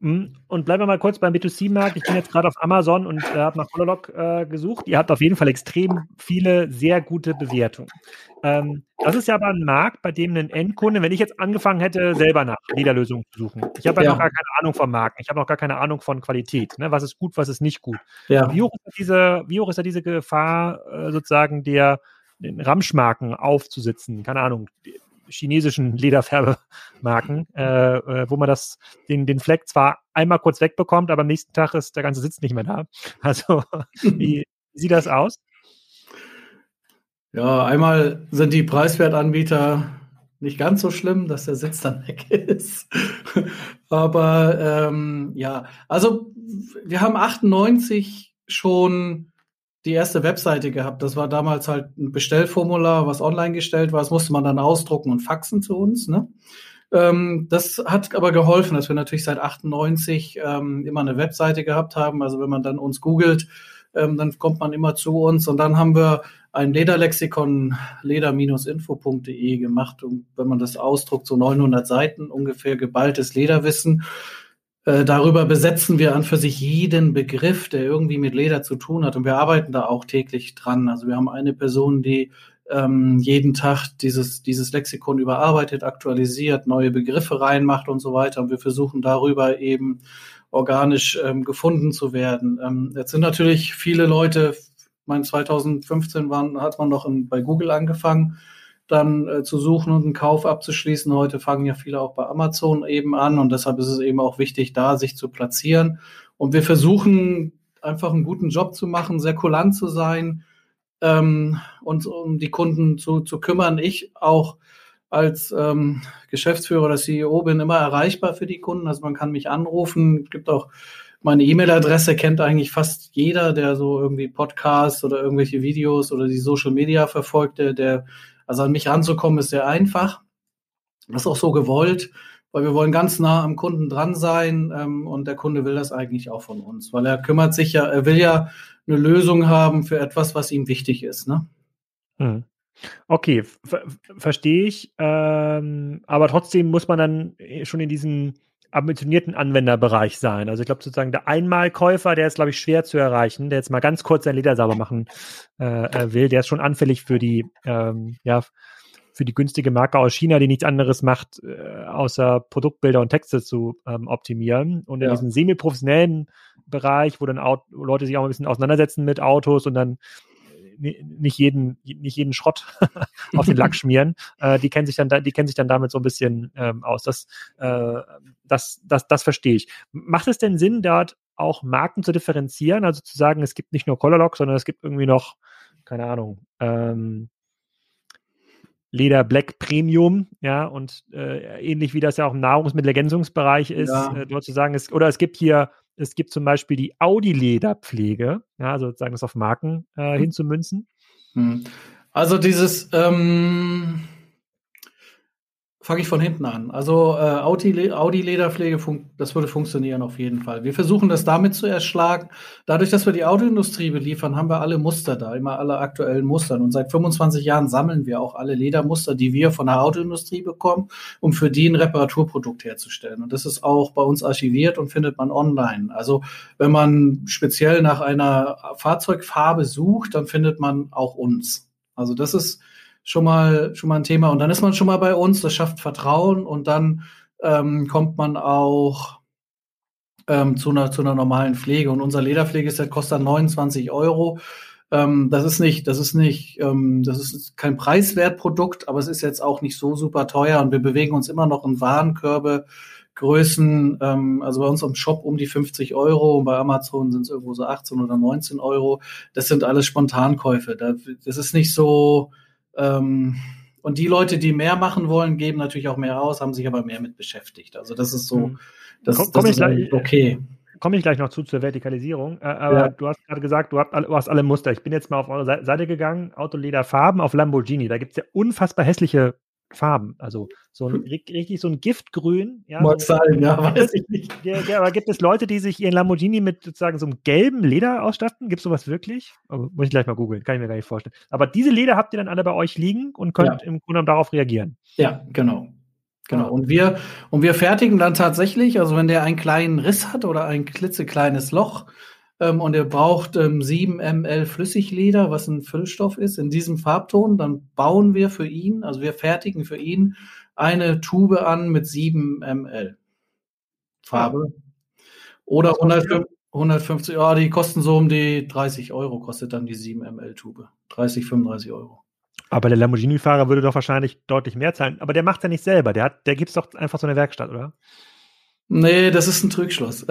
Mhm. Und bleiben wir mal kurz beim B2C-Markt. Ich bin jetzt gerade auf Amazon und äh, habe nach Hololog äh, gesucht. Ihr habt auf jeden Fall extrem viele sehr gute Bewertungen. Ähm, das ist ja aber ein Markt, bei dem ein Endkunde, wenn ich jetzt angefangen hätte, selber nach Lederlösungen zu suchen. Ich habe ja, ja, noch gar keine Ahnung vom Markt. Ich habe noch gar keine Ahnung von Qualität. Ne? Was ist gut, was ist nicht gut. Ja. Wie, hoch ist diese, wie hoch ist da diese Gefahr, äh, sozusagen der den Ramschmarken aufzusitzen? Keine Ahnung chinesischen Lederfärbemarken, äh, äh, wo man das, den, den Fleck zwar einmal kurz wegbekommt, aber am nächsten Tag ist der ganze Sitz nicht mehr da. Also, wie sieht das aus? Ja, einmal sind die Preiswertanbieter nicht ganz so schlimm, dass der Sitz dann weg ist. Aber ähm, ja, also wir haben 98 schon die erste Webseite gehabt. Das war damals halt ein Bestellformular, was online gestellt war. Das musste man dann ausdrucken und faxen zu uns. Ne? Ähm, das hat aber geholfen, dass wir natürlich seit 98 ähm, immer eine Webseite gehabt haben. Also wenn man dann uns googelt, ähm, dann kommt man immer zu uns. Und dann haben wir ein Lederlexikon leder-info.de gemacht. Und wenn man das ausdruckt, so 900 Seiten ungefähr geballtes Lederwissen. Äh, darüber besetzen wir an für sich jeden Begriff, der irgendwie mit Leder zu tun hat. Und wir arbeiten da auch täglich dran. Also wir haben eine Person, die ähm, jeden Tag dieses, dieses Lexikon überarbeitet, aktualisiert, neue Begriffe reinmacht und so weiter. Und wir versuchen darüber eben organisch ähm, gefunden zu werden. Ähm, jetzt sind natürlich viele Leute, mein 2015 waren, hat man noch in, bei Google angefangen dann äh, zu suchen und einen Kauf abzuschließen. Heute fangen ja viele auch bei Amazon eben an und deshalb ist es eben auch wichtig, da sich zu platzieren. Und wir versuchen einfach einen guten Job zu machen, sehr kulant zu sein, ähm, uns um die Kunden zu, zu kümmern. Ich auch als ähm, Geschäftsführer oder CEO bin immer erreichbar für die Kunden. Also man kann mich anrufen. Es gibt auch meine E-Mail-Adresse kennt eigentlich fast jeder, der so irgendwie Podcasts oder irgendwelche Videos oder die Social Media verfolgt, der, der also an mich ranzukommen ist sehr einfach. Das ist auch so gewollt, weil wir wollen ganz nah am Kunden dran sein ähm, und der Kunde will das eigentlich auch von uns, weil er kümmert sich ja, er will ja eine Lösung haben für etwas, was ihm wichtig ist. Ne? Hm. Okay, ver verstehe ich. Ähm, aber trotzdem muss man dann schon in diesen ambitionierten Anwenderbereich sein. Also ich glaube sozusagen der Einmalkäufer, der ist glaube ich schwer zu erreichen, der jetzt mal ganz kurz sein Leder sauber machen äh, äh, will, der ist schon anfällig für die ähm, ja für die günstige Marke aus China, die nichts anderes macht, äh, außer Produktbilder und Texte zu ähm, optimieren. Und in ja. diesem semi-professionellen Bereich, wo dann Aut Leute sich auch ein bisschen auseinandersetzen mit Autos und dann nicht jeden, nicht jeden Schrott auf den Lack schmieren. Äh, die kennen sich dann, die kennen sich dann damit so ein bisschen ähm, aus. Das, äh, das, das, das verstehe ich. Macht es denn Sinn, dort auch Marken zu differenzieren? Also zu sagen, es gibt nicht nur Colorlock, sondern es gibt irgendwie noch, keine Ahnung, ähm, Leder Black Premium, ja, und äh, ähnlich wie das ja auch im Nahrungsmittelergänzungsbereich ist, ja. äh, dort zu sagen, ist, oder es gibt hier, es gibt zum Beispiel die Audi-Lederpflege, ja, also sozusagen das auf Marken äh, hm. hinzumünzen. Hm. Also dieses, ähm, fange ich von hinten an. Also äh, Audi, Audi Lederpflege, das würde funktionieren auf jeden Fall. Wir versuchen das damit zu erschlagen. Dadurch, dass wir die Autoindustrie beliefern, haben wir alle Muster da, immer alle aktuellen Mustern. Und seit 25 Jahren sammeln wir auch alle Ledermuster, die wir von der Autoindustrie bekommen, um für die ein Reparaturprodukt herzustellen. Und das ist auch bei uns archiviert und findet man online. Also wenn man speziell nach einer Fahrzeugfarbe sucht, dann findet man auch uns. Also das ist schon mal, schon mal ein Thema. Und dann ist man schon mal bei uns, das schafft Vertrauen und dann ähm, kommt man auch ähm, zu, einer, zu einer normalen Pflege. Und unser Lederpflegeset kostet 29 Euro. Ähm, das ist nicht, das ist nicht, ähm, das ist kein Preiswertprodukt, aber es ist jetzt auch nicht so super teuer und wir bewegen uns immer noch in Warenkörbe. Größen, ähm, also bei uns im Shop um die 50 Euro und bei Amazon sind es irgendwo so 18 oder 19 Euro. Das sind alles Spontankäufe. Das ist nicht so, ähm, und die Leute, die mehr machen wollen, geben natürlich auch mehr aus, haben sich aber mehr mit beschäftigt. Also das ist so, mhm. das, komm, das ist gleich, okay. Komme ich gleich noch zu zur Vertikalisierung. Äh, aber ja. du hast gerade gesagt, du hast, alle, du hast alle Muster. Ich bin jetzt mal auf eure Seite gegangen, Autolederfarben auf Lamborghini. Da gibt es ja unfassbar hässliche Farben. Also so ein richtig so ein Giftgrün. Ja, Mag so, sein, ja, weiß ich nicht. Ja, ja, aber gibt es Leute, die sich ihren Lamborghini mit sozusagen so einem gelben Leder ausstatten? Gibt es sowas wirklich? Aber muss ich gleich mal googeln, kann ich mir gar nicht vorstellen. Aber diese Leder habt ihr dann alle bei euch liegen und könnt ja. im Grunde darauf reagieren. Ja, genau. Genau. Und wir, und wir fertigen dann tatsächlich, also wenn der einen kleinen Riss hat oder ein klitzekleines Loch, ähm, und er braucht ähm, 7 ml Flüssigleder, was ein Füllstoff ist, in diesem Farbton. Dann bauen wir für ihn, also wir fertigen für ihn eine Tube an mit 7 ml Farbe. Oder 100, 150, oh, die kosten so um die 30 Euro, kostet dann die 7 ml Tube. 30, 35 Euro. Aber der Lamborghini-Fahrer würde doch wahrscheinlich deutlich mehr zahlen. Aber der macht ja nicht selber. Der, hat, der gibt es doch einfach so eine Werkstatt, oder? Nee, das ist ein Trugschluss.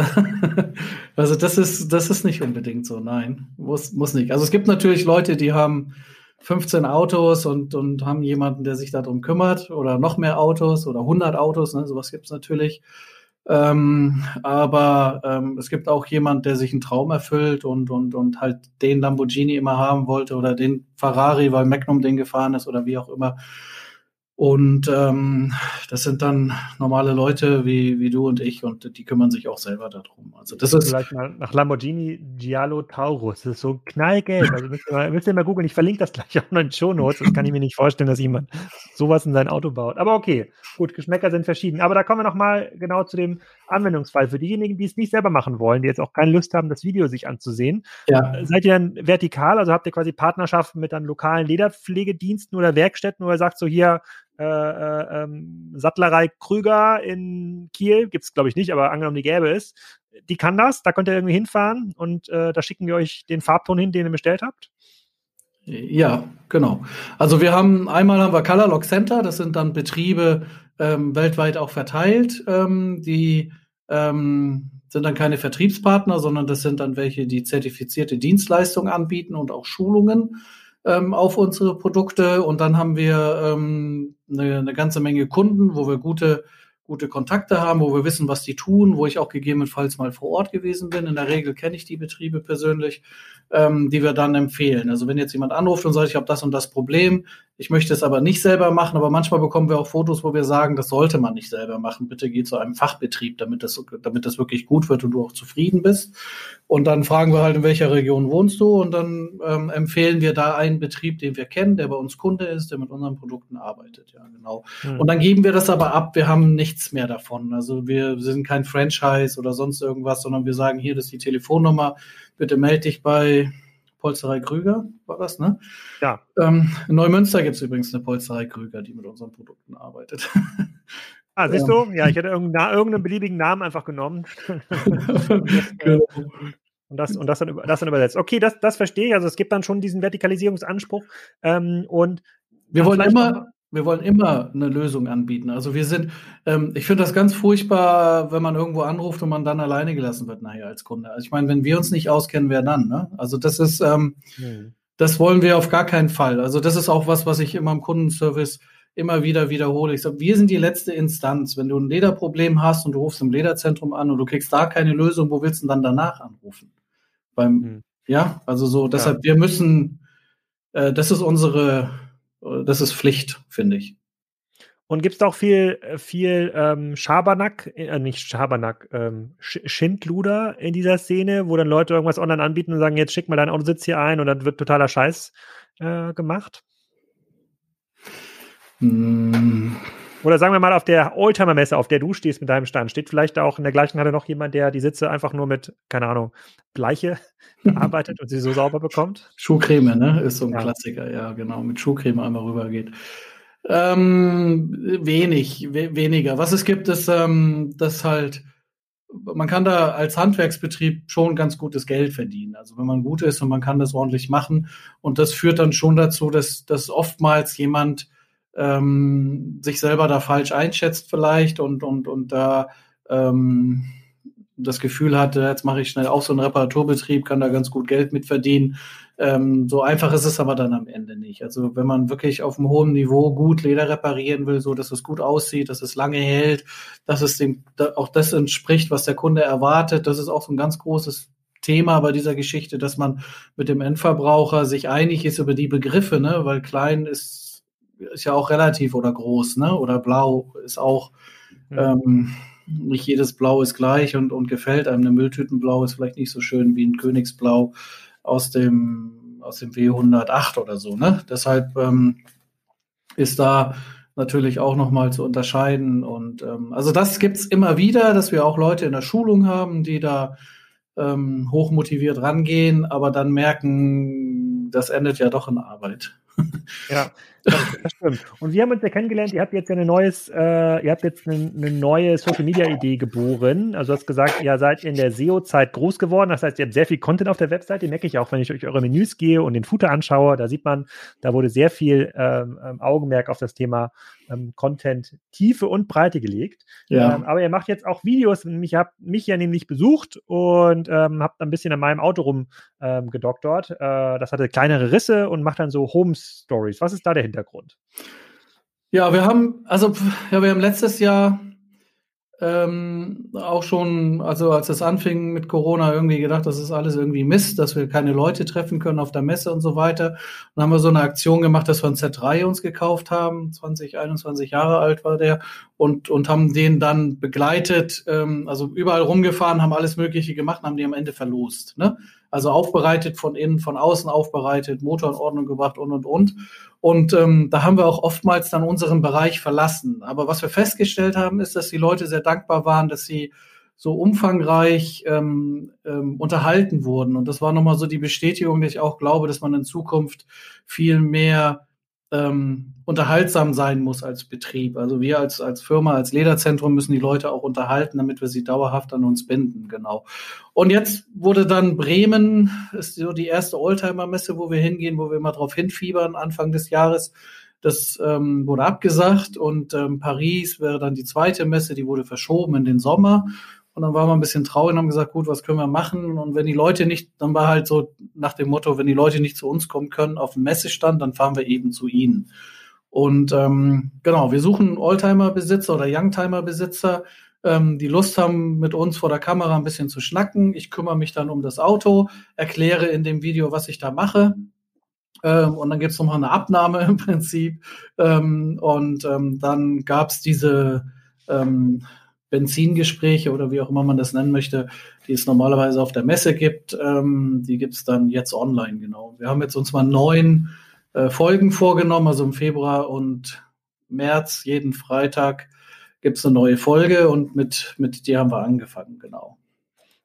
also das ist, das ist nicht unbedingt so, nein. Muss, muss nicht. Also es gibt natürlich Leute, die haben 15 Autos und, und haben jemanden, der sich darum kümmert oder noch mehr Autos oder 100 Autos, ne, sowas gibt's natürlich. Ähm, aber ähm, es gibt auch jemand, der sich einen Traum erfüllt und, und, und halt den Lamborghini immer haben wollte oder den Ferrari, weil Magnum den gefahren ist oder wie auch immer. Und ähm, das sind dann normale Leute wie, wie du und ich und die kümmern sich auch selber darum. Also das ist vielleicht mal nach Lamborghini Giallo Taurus. Das ist so knallgelb. Also müsst ihr mal, müsst ihr mal googeln. Ich verlinke das gleich auch noch in den Show Notes. Das kann ich mir nicht vorstellen, dass jemand sowas in sein Auto baut. Aber okay, gut, Geschmäcker sind verschieden. Aber da kommen wir noch mal genau zu dem Anwendungsfall. Für diejenigen, die es nicht selber machen wollen, die jetzt auch keine Lust haben, das Video sich anzusehen. Ja. Seid ihr dann vertikal? Also habt ihr quasi Partnerschaften mit dann lokalen Lederpflegediensten oder Werkstätten, wo ihr sagt so hier, äh, äh, ähm, Sattlerei Krüger in Kiel, gibt es glaube ich nicht, aber angenommen die gäbe es, die kann das, da könnt ihr irgendwie hinfahren und äh, da schicken wir euch den Farbton hin, den ihr bestellt habt. Ja, genau. Also wir haben einmal haben wir Color Lock Center, das sind dann Betriebe ähm, weltweit auch verteilt, ähm, die ähm, sind dann keine Vertriebspartner, sondern das sind dann welche, die zertifizierte Dienstleistungen anbieten und auch Schulungen ähm, auf unsere Produkte. Und dann haben wir ähm, eine, eine ganze Menge Kunden, wo wir gute gute Kontakte haben, wo wir wissen, was die tun, wo ich auch gegebenenfalls mal vor Ort gewesen bin. In der Regel kenne ich die Betriebe persönlich, ähm, die wir dann empfehlen. Also wenn jetzt jemand anruft und sagt, ich habe das und das Problem, ich möchte es aber nicht selber machen, aber manchmal bekommen wir auch Fotos, wo wir sagen, das sollte man nicht selber machen. Bitte geh zu einem Fachbetrieb, damit das, damit das wirklich gut wird und du auch zufrieden bist. Und dann fragen wir halt, in welcher Region wohnst du? Und dann ähm, empfehlen wir da einen Betrieb, den wir kennen, der bei uns Kunde ist, der mit unseren Produkten arbeitet. Ja, genau. Mhm. Und dann geben wir das aber ab. Wir haben nichts mehr davon. Also wir sind kein Franchise oder sonst irgendwas, sondern wir sagen, hier, das ist die Telefonnummer. Bitte melde dich bei Polsterei Krüger war das, ne? Ja. Ähm, in Neumünster gibt es übrigens eine Polsterei Krüger, die mit unseren Produkten arbeitet. Ah, siehst du? Ja, ich hätte irgendeinen, irgendeinen beliebigen Namen einfach genommen. genau. Und das, und das, dann, das dann übersetzt. Okay, das, das verstehe ich. Also es gibt dann schon diesen Vertikalisierungsanspruch. Ähm, und wir wollen immer, wir wollen immer eine Lösung anbieten. Also wir sind, ähm, ich finde das ganz furchtbar, wenn man irgendwo anruft und man dann alleine gelassen wird nachher als Kunde. Also ich meine, wenn wir uns nicht auskennen, wer dann? Ne? Also das ist, ähm, hm. das wollen wir auf gar keinen Fall. Also das ist auch was, was ich immer im Kundenservice immer wieder wiederhole. Ich sage, wir sind die letzte Instanz. Wenn du ein Lederproblem hast und du rufst im Lederzentrum an und du kriegst da keine Lösung, wo willst du dann danach anrufen? Beim, hm. Ja, also so, deshalb, ja. wir müssen, äh, das ist unsere, das ist Pflicht, finde ich. Und gibt es auch viel, äh, viel ähm, Schabernack, äh, nicht Schabernack, ähm, Schindluder in dieser Szene, wo dann Leute irgendwas online anbieten und sagen, jetzt schick mal deinen Autositz hier ein und dann wird totaler Scheiß äh, gemacht? Hm. Oder sagen wir mal, auf der Oldtimer-Messe, auf der du stehst mit deinem Stand, steht vielleicht auch in der gleichen Halle noch jemand, der die Sitze einfach nur mit, keine Ahnung, Bleiche bearbeitet und sie so sauber bekommt? Schuhcreme, ne? Ist so ein ja. Klassiker, ja, genau. Mit Schuhcreme einmal rübergeht. Ähm, wenig, we weniger. Was es gibt, ist, ähm, dass halt, man kann da als Handwerksbetrieb schon ganz gutes Geld verdienen. Also wenn man gut ist und man kann das ordentlich machen. Und das führt dann schon dazu, dass, dass oftmals jemand ähm, sich selber da falsch einschätzt vielleicht und, und, und da ähm, das Gefühl hatte, jetzt mache ich schnell auch so einen Reparaturbetrieb, kann da ganz gut Geld mit verdienen. Ähm, so einfach ist es aber dann am Ende nicht. Also wenn man wirklich auf einem hohen Niveau gut Leder reparieren will, so dass es gut aussieht, dass es lange hält, dass es dem auch das entspricht, was der Kunde erwartet, das ist auch so ein ganz großes Thema bei dieser Geschichte, dass man mit dem Endverbraucher sich einig ist über die Begriffe, ne? weil klein ist, ist ja auch relativ oder groß, ne? Oder blau ist auch ja. ähm, nicht jedes Blau ist gleich und, und gefällt einem. Eine Mülltütenblau ist vielleicht nicht so schön wie ein Königsblau aus dem, aus dem W108 oder so. Ne? Deshalb ähm, ist da natürlich auch nochmal zu unterscheiden. Und ähm, also das gibt es immer wieder, dass wir auch Leute in der Schulung haben, die da ähm, hochmotiviert rangehen, aber dann merken, das endet ja doch in Arbeit. Ja, das, stimmt. Und wir haben uns ja kennengelernt, ihr habt jetzt eine neues, äh, ihr habt jetzt eine, eine neue Social Media Idee geboren. Also du hast gesagt, ihr seid in der SEO-Zeit groß geworden. Das heißt, ihr habt sehr viel Content auf der Webseite. Den merke ich auch, wenn ich euch eure Menüs gehe und den Footer anschaue. Da sieht man, da wurde sehr viel ähm, ähm Augenmerk auf das Thema ähm, Content Tiefe und Breite gelegt. Ja. Ähm, aber ihr macht jetzt auch Videos. Ich habe mich ja nämlich besucht und ähm, habt ein bisschen an meinem Auto rum ähm. Äh, das hatte kleinere Risse und macht dann so Home Stories. Was ist da der Hintergrund? Ja, wir haben, also, ja, wir haben letztes Jahr ähm, auch schon, also als es anfing mit Corona, irgendwie gedacht, das ist alles irgendwie Mist, dass wir keine Leute treffen können auf der Messe und so weiter. Und dann haben wir so eine Aktion gemacht, dass wir ein Z3 uns gekauft haben, 20, 21 Jahre alt war der, und, und haben den dann begleitet, ähm, also überall rumgefahren, haben alles Mögliche gemacht, haben die am Ende verlost. Ne? Also aufbereitet von innen, von außen aufbereitet, Motor in Ordnung gebracht und und und. Und ähm, da haben wir auch oftmals dann unseren Bereich verlassen. Aber was wir festgestellt haben, ist, dass die Leute sehr dankbar waren, dass sie so umfangreich ähm, ähm, unterhalten wurden. Und das war nochmal so die Bestätigung, dass ich auch glaube, dass man in Zukunft viel mehr ähm, unterhaltsam sein muss als Betrieb. Also wir als, als Firma, als Lederzentrum müssen die Leute auch unterhalten, damit wir sie dauerhaft an uns binden, genau. Und jetzt wurde dann Bremen, ist so die erste Oldtimer-Messe, wo wir hingehen, wo wir mal drauf hinfiebern, Anfang des Jahres. Das ähm, wurde abgesagt und ähm, Paris wäre dann die zweite Messe, die wurde verschoben in den Sommer. Und dann waren wir ein bisschen traurig und haben gesagt, gut, was können wir machen? Und wenn die Leute nicht, dann war halt so nach dem Motto, wenn die Leute nicht zu uns kommen können auf den Messestand, dann fahren wir eben zu ihnen. Und ähm, genau, wir suchen Oldtimer-Besitzer oder Youngtimer-Besitzer, ähm, die Lust haben, mit uns vor der Kamera ein bisschen zu schnacken. Ich kümmere mich dann um das Auto, erkläre in dem Video, was ich da mache. Ähm, und dann gibt es nochmal eine Abnahme im Prinzip. Ähm, und ähm, dann gab es diese ähm, Benzingespräche oder wie auch immer man das nennen möchte, die es normalerweise auf der Messe gibt, ähm, die gibt es dann jetzt online, genau. Wir haben jetzt uns mal neun äh, Folgen vorgenommen, also im Februar und März, jeden Freitag gibt es eine neue Folge und mit, mit dir haben wir angefangen, genau.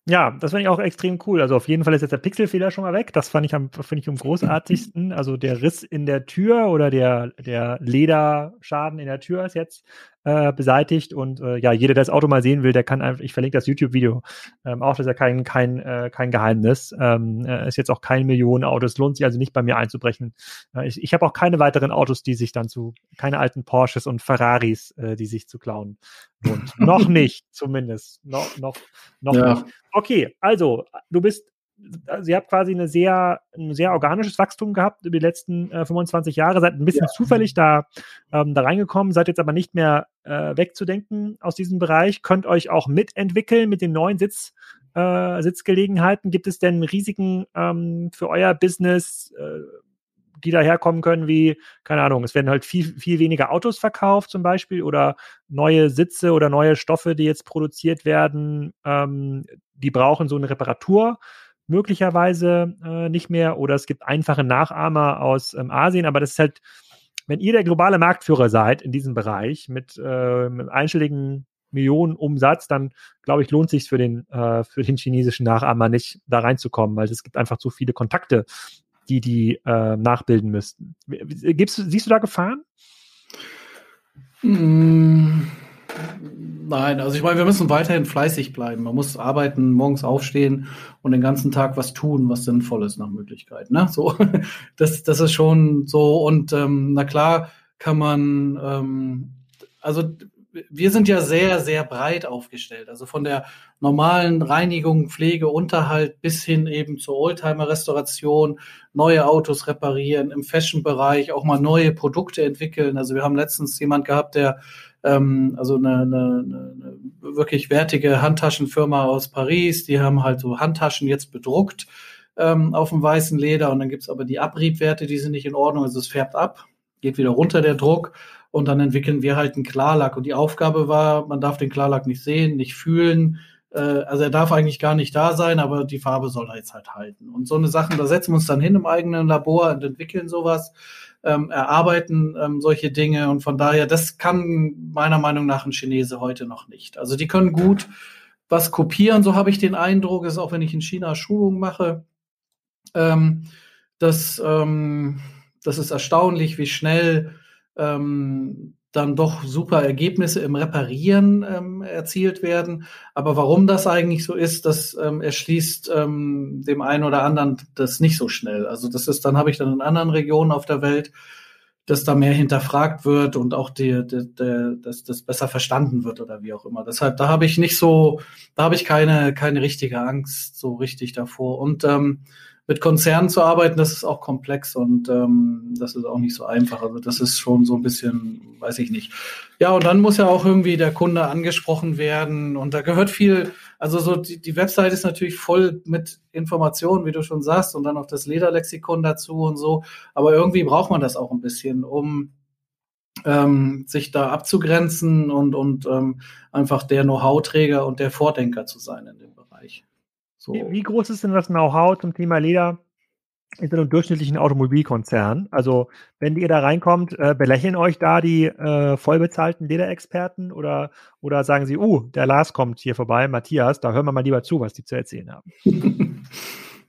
Ja, das finde ich auch extrem cool. Also auf jeden Fall ist jetzt der Pixelfehler schon mal weg. Das fand ich am, finde ich am großartigsten. Also der Riss in der Tür oder der, der Lederschaden in der Tür ist jetzt äh, beseitigt. Und äh, ja, jeder, der das Auto mal sehen will, der kann einfach, ich verlinke das YouTube-Video ähm, auch, das ist ja kein, kein, äh, kein Geheimnis. Ähm, äh, ist jetzt auch kein Millionenauto. Es lohnt sich also nicht bei mir einzubrechen. Äh, ich ich habe auch keine weiteren Autos, die sich dann zu, keine alten Porsches und Ferraris, äh, die sich zu klauen lohnt. noch nicht, zumindest. No, noch, noch ja. nicht. Okay, also du bist also ihr habt quasi eine sehr, ein sehr organisches Wachstum gehabt über die letzten äh, 25 Jahre, seid ein bisschen ja. zufällig da, ähm, da reingekommen, seid jetzt aber nicht mehr äh, wegzudenken aus diesem Bereich, könnt euch auch mitentwickeln mit den neuen Sitz, äh, Sitzgelegenheiten. Gibt es denn Risiken ähm, für euer Business? Äh, die daherkommen können, wie, keine Ahnung, es werden halt viel, viel weniger Autos verkauft zum Beispiel oder neue Sitze oder neue Stoffe, die jetzt produziert werden, ähm, die brauchen so eine Reparatur möglicherweise äh, nicht mehr oder es gibt einfache Nachahmer aus ähm, Asien, aber das ist halt, wenn ihr der globale Marktführer seid in diesem Bereich mit, äh, mit einstelligen Millionen Umsatz, dann glaube ich, lohnt sich für den, äh, für den chinesischen Nachahmer nicht, da reinzukommen, weil es gibt einfach zu viele Kontakte, die die äh, nachbilden müssten. Gibst, siehst du da Gefahren? Mm, nein, also ich meine, wir müssen weiterhin fleißig bleiben. Man muss arbeiten, morgens aufstehen und den ganzen Tag was tun, was sinnvoll ist nach Möglichkeit. Ne? So, das, das ist schon so. Und ähm, na klar kann man, ähm, also wir sind ja sehr, sehr breit aufgestellt. Also von der normalen Reinigung, Pflege, Unterhalt bis hin eben zur Oldtimer-Restauration, neue Autos reparieren, im Fashion-Bereich auch mal neue Produkte entwickeln. Also wir haben letztens jemand gehabt, der ähm, also eine, eine, eine wirklich wertige Handtaschenfirma aus Paris, die haben halt so Handtaschen jetzt bedruckt ähm, auf dem weißen Leder und dann gibt's aber die Abriebwerte, die sind nicht in Ordnung, also es färbt ab, geht wieder runter der Druck und dann entwickeln wir halt einen Klarlack. Und die Aufgabe war, man darf den Klarlack nicht sehen, nicht fühlen. Äh, also er darf eigentlich gar nicht da sein, aber die Farbe soll er jetzt halt halten. Und so eine Sachen, da setzen wir uns dann hin im eigenen Labor und entwickeln sowas, ähm, erarbeiten ähm, solche Dinge. Und von daher, das kann meiner Meinung nach ein Chinese heute noch nicht. Also die können gut was kopieren, so habe ich den Eindruck, ist auch wenn ich in China Schulungen mache. Ähm, das, ähm, das ist erstaunlich, wie schnell ähm, dann doch super Ergebnisse im Reparieren ähm, erzielt werden. Aber warum das eigentlich so ist, das ähm, erschließt ähm, dem einen oder anderen das nicht so schnell. Also das ist, dann habe ich dann in anderen Regionen auf der Welt, dass da mehr hinterfragt wird und auch die, die, die, dass das besser verstanden wird oder wie auch immer. Deshalb, da habe ich nicht so, da habe ich keine, keine richtige Angst so richtig davor. Und ähm, mit Konzernen zu arbeiten, das ist auch komplex und ähm, das ist auch nicht so einfach. Also das ist schon so ein bisschen, weiß ich nicht. Ja, und dann muss ja auch irgendwie der Kunde angesprochen werden und da gehört viel, also so die, die Website ist natürlich voll mit Informationen, wie du schon sagst, und dann auch das Lederlexikon dazu und so. Aber irgendwie braucht man das auch ein bisschen, um ähm, sich da abzugrenzen und, und ähm, einfach der Know-how-Träger und der Vordenker zu sein in dem so. Wie groß ist denn das Know-how zum Thema Leder in so einem durchschnittlichen Automobilkonzern? Also, wenn ihr da reinkommt, äh, belächeln euch da die äh, vollbezahlten Lederexperten oder, oder sagen sie, uh, der Lars kommt hier vorbei, Matthias, da hören wir mal lieber zu, was die zu erzählen haben?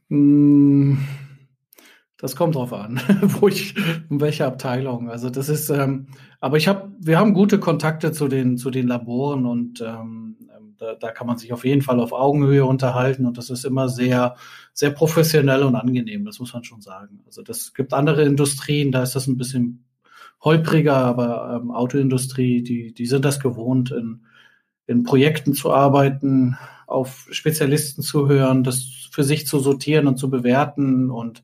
Das kommt drauf an, wo ich, in welcher Abteilung. Also das ist, ähm, aber ich habe, wir haben gute Kontakte zu den, zu den Laboren und ähm, da, da kann man sich auf jeden Fall auf Augenhöhe unterhalten und das ist immer sehr, sehr professionell und angenehm, das muss man schon sagen. Also das gibt andere Industrien, da ist das ein bisschen holpriger, aber ähm, Autoindustrie, die, die sind das gewohnt, in, in Projekten zu arbeiten, auf Spezialisten zu hören, das für sich zu sortieren und zu bewerten und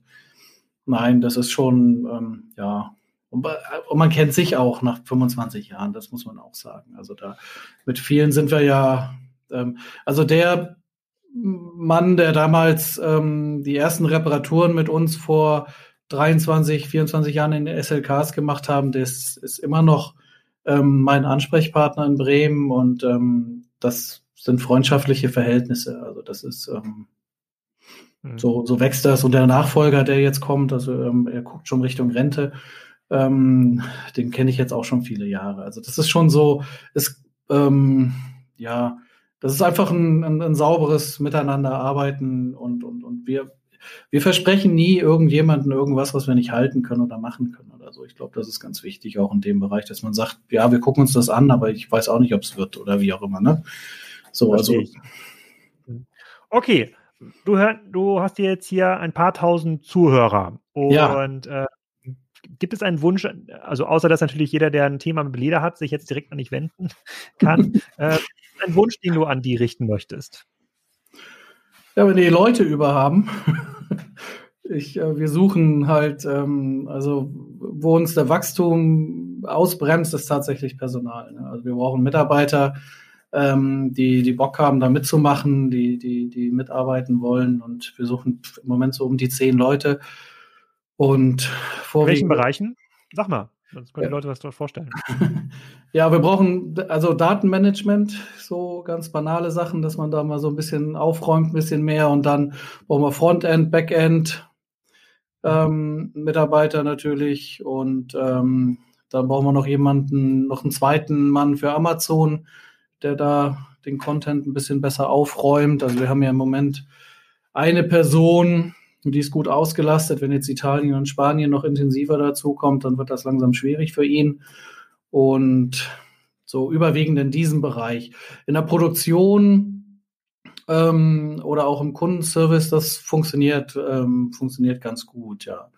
nein, das ist schon, ähm, ja, und, man kennt sich auch nach 25 Jahren, das muss man auch sagen. Also da mit vielen sind wir ja ähm, also der Mann, der damals ähm, die ersten Reparaturen mit uns vor 23, 24 Jahren in den SLKs gemacht haben, der ist, ist immer noch ähm, mein Ansprechpartner in Bremen und ähm, das sind freundschaftliche Verhältnisse. Also das ist ähm, mhm. so, so wächst das. Und der Nachfolger, der jetzt kommt, also ähm, er guckt schon Richtung Rente, ähm, den kenne ich jetzt auch schon viele Jahre. Also das ist schon so, ist ähm, ja das ist einfach ein, ein, ein sauberes Miteinander arbeiten und, und, und wir, wir versprechen nie irgendjemanden irgendwas, was wir nicht halten können oder machen können oder so. Ich glaube, das ist ganz wichtig, auch in dem Bereich, dass man sagt, ja, wir gucken uns das an, aber ich weiß auch nicht, ob es wird oder wie auch immer. Ne? So, also. Okay, du, hör, du hast jetzt hier ein paar tausend Zuhörer und ja. äh, gibt es einen Wunsch, also außer dass natürlich jeder, der ein Thema mit Leder hat, sich jetzt direkt an dich wenden kann, äh, einen Wunsch, den du an die richten möchtest? Ja, wenn die Leute über haben. ich, äh, wir suchen halt, ähm, also wo uns der Wachstum ausbremst, ist tatsächlich Personal. Ne? Also wir brauchen Mitarbeiter, ähm, die, die Bock haben, da mitzumachen, die, die, die mitarbeiten wollen. Und wir suchen im Moment so um die zehn Leute. Und vor welchen Bereichen? Sag mal, sonst können die Leute was dort vorstellen. ja, wir brauchen also Datenmanagement, so ganz banale Sachen, dass man da mal so ein bisschen aufräumt, ein bisschen mehr. Und dann brauchen wir Frontend, Backend, ähm, Mitarbeiter natürlich. Und ähm, dann brauchen wir noch jemanden, noch einen zweiten Mann für Amazon, der da den Content ein bisschen besser aufräumt. Also wir haben ja im Moment eine Person, die ist gut ausgelastet. Wenn jetzt Italien und Spanien noch intensiver dazu kommt, dann wird das langsam schwierig für ihn. Und so überwiegend in diesem Bereich. In der Produktion ähm, oder auch im Kundenservice, das funktioniert, ähm, funktioniert ganz gut, ja.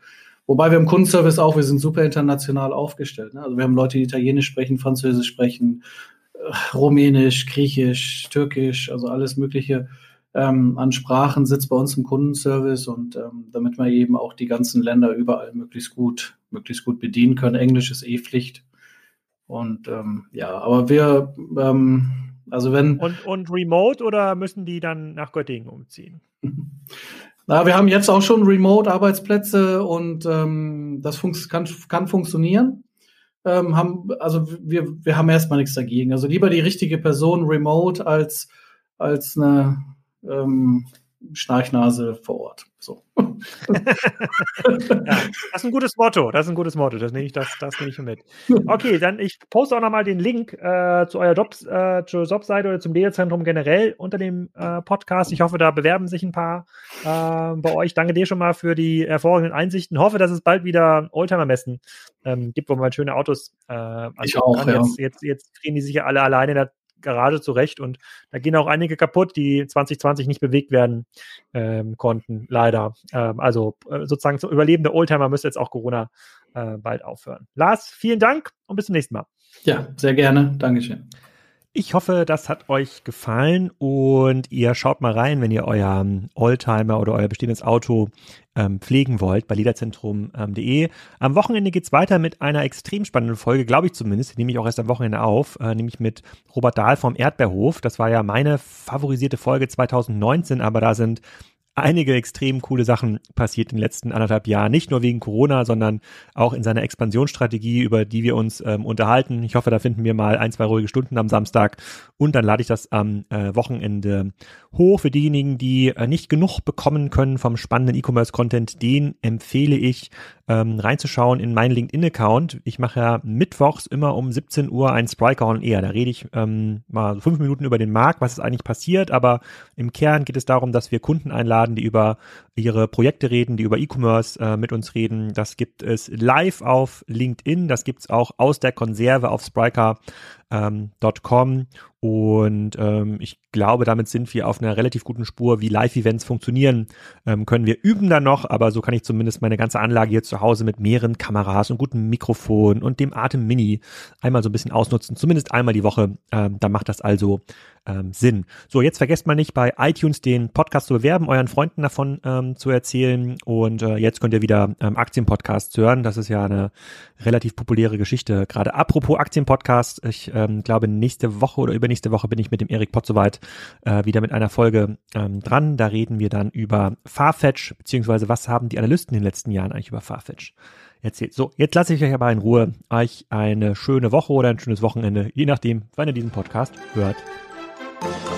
Wobei wir im Kundenservice auch, wir sind super international aufgestellt. Ne? Also wir haben Leute, die Italienisch sprechen, Französisch sprechen, Rumänisch, Griechisch, Türkisch, also alles Mögliche ähm, an Sprachen sitzt bei uns im Kundenservice und ähm, damit wir eben auch die ganzen Länder überall möglichst gut, möglichst gut bedienen können. Englisch ist eh Pflicht. Und ähm, ja, aber wir, ähm, also wenn. Und, und remote oder müssen die dann nach Göttingen umziehen? Na, wir haben jetzt auch schon Remote-Arbeitsplätze und ähm, das kann, kann funktionieren ähm, haben, also wir, wir haben erstmal nichts dagegen. Also lieber die richtige Person remote als, als eine ähm, Schnarchnase vor Ort. So. ja, das ist ein gutes Motto. Das ist ein gutes Motto. Das nehme ich, das, das nehme ich mit. Okay, dann ich poste auch nochmal den Link äh, zu eurer Jobs, äh, zur Jobseite oder zum Lehrzentrum generell unter dem äh, Podcast. Ich hoffe, da bewerben sich ein paar äh, bei euch. Danke dir schon mal für die hervorragenden Einsichten. Hoffe, dass es bald wieder Oldtimer-Messen ähm, gibt, wo man schöne Autos äh, Ich auch, ja. Jetzt, jetzt, jetzt drehen die sich ja alle alleine in der Garage zurecht und da gehen auch einige kaputt, die 2020 nicht bewegt werden ähm, konnten, leider. Ähm, also äh, sozusagen zum Überleben der Oldtimer müsste jetzt auch Corona äh, bald aufhören. Lars, vielen Dank und bis zum nächsten Mal. Ja, sehr gerne. Dankeschön. Ich hoffe, das hat euch gefallen und ihr schaut mal rein, wenn ihr euer Oldtimer oder euer bestehendes Auto ähm, pflegen wollt bei lederzentrum.de. Am Wochenende geht's weiter mit einer extrem spannenden Folge, glaube ich zumindest. Die nehme ich auch erst am Wochenende auf, äh, nämlich mit Robert Dahl vom Erdbeerhof. Das war ja meine favorisierte Folge 2019, aber da sind einige extrem coole Sachen passiert in den letzten anderthalb Jahren. Nicht nur wegen Corona, sondern auch in seiner Expansionsstrategie, über die wir uns ähm, unterhalten. Ich hoffe, da finden wir mal ein, zwei ruhige Stunden am Samstag und dann lade ich das am äh, Wochenende hoch. Für diejenigen, die äh, nicht genug bekommen können vom spannenden E-Commerce-Content, den empfehle ich, ähm, reinzuschauen in meinen LinkedIn-Account. Ich mache ja mittwochs immer um 17 Uhr ein Spriker on Air. Da rede ich ähm, mal fünf Minuten über den Markt, was ist eigentlich passiert, aber im Kern geht es darum, dass wir Kunden einladen, die über ihre Projekte reden, die über E-Commerce äh, mit uns reden. Das gibt es live auf LinkedIn, das gibt's auch aus der Konserve auf Spriker ähm, .com und ähm, ich glaube, damit sind wir auf einer relativ guten Spur, wie Live-Events funktionieren. Ähm, können wir üben dann noch, aber so kann ich zumindest meine ganze Anlage hier zu Hause mit mehreren Kameras und gutem Mikrofon und dem Atem Mini einmal so ein bisschen ausnutzen, zumindest einmal die Woche. Ähm, da macht das also ähm, Sinn. So, jetzt vergesst mal nicht bei iTunes den Podcast zu bewerben, euren Freunden davon ähm, zu erzählen und äh, jetzt könnt ihr wieder ähm, Aktienpodcasts hören. Das ist ja eine relativ populäre Geschichte. Gerade apropos Aktienpodcast, ich ähm, glaube nächste Woche oder über nächste Woche bin ich mit dem Erik Pott soweit äh, wieder mit einer Folge ähm, dran. Da reden wir dann über Farfetch, beziehungsweise was haben die Analysten in den letzten Jahren eigentlich über Farfetch erzählt. So, jetzt lasse ich euch aber in Ruhe. Euch eine schöne Woche oder ein schönes Wochenende, je nachdem, wann ihr diesen Podcast hört. Thank you.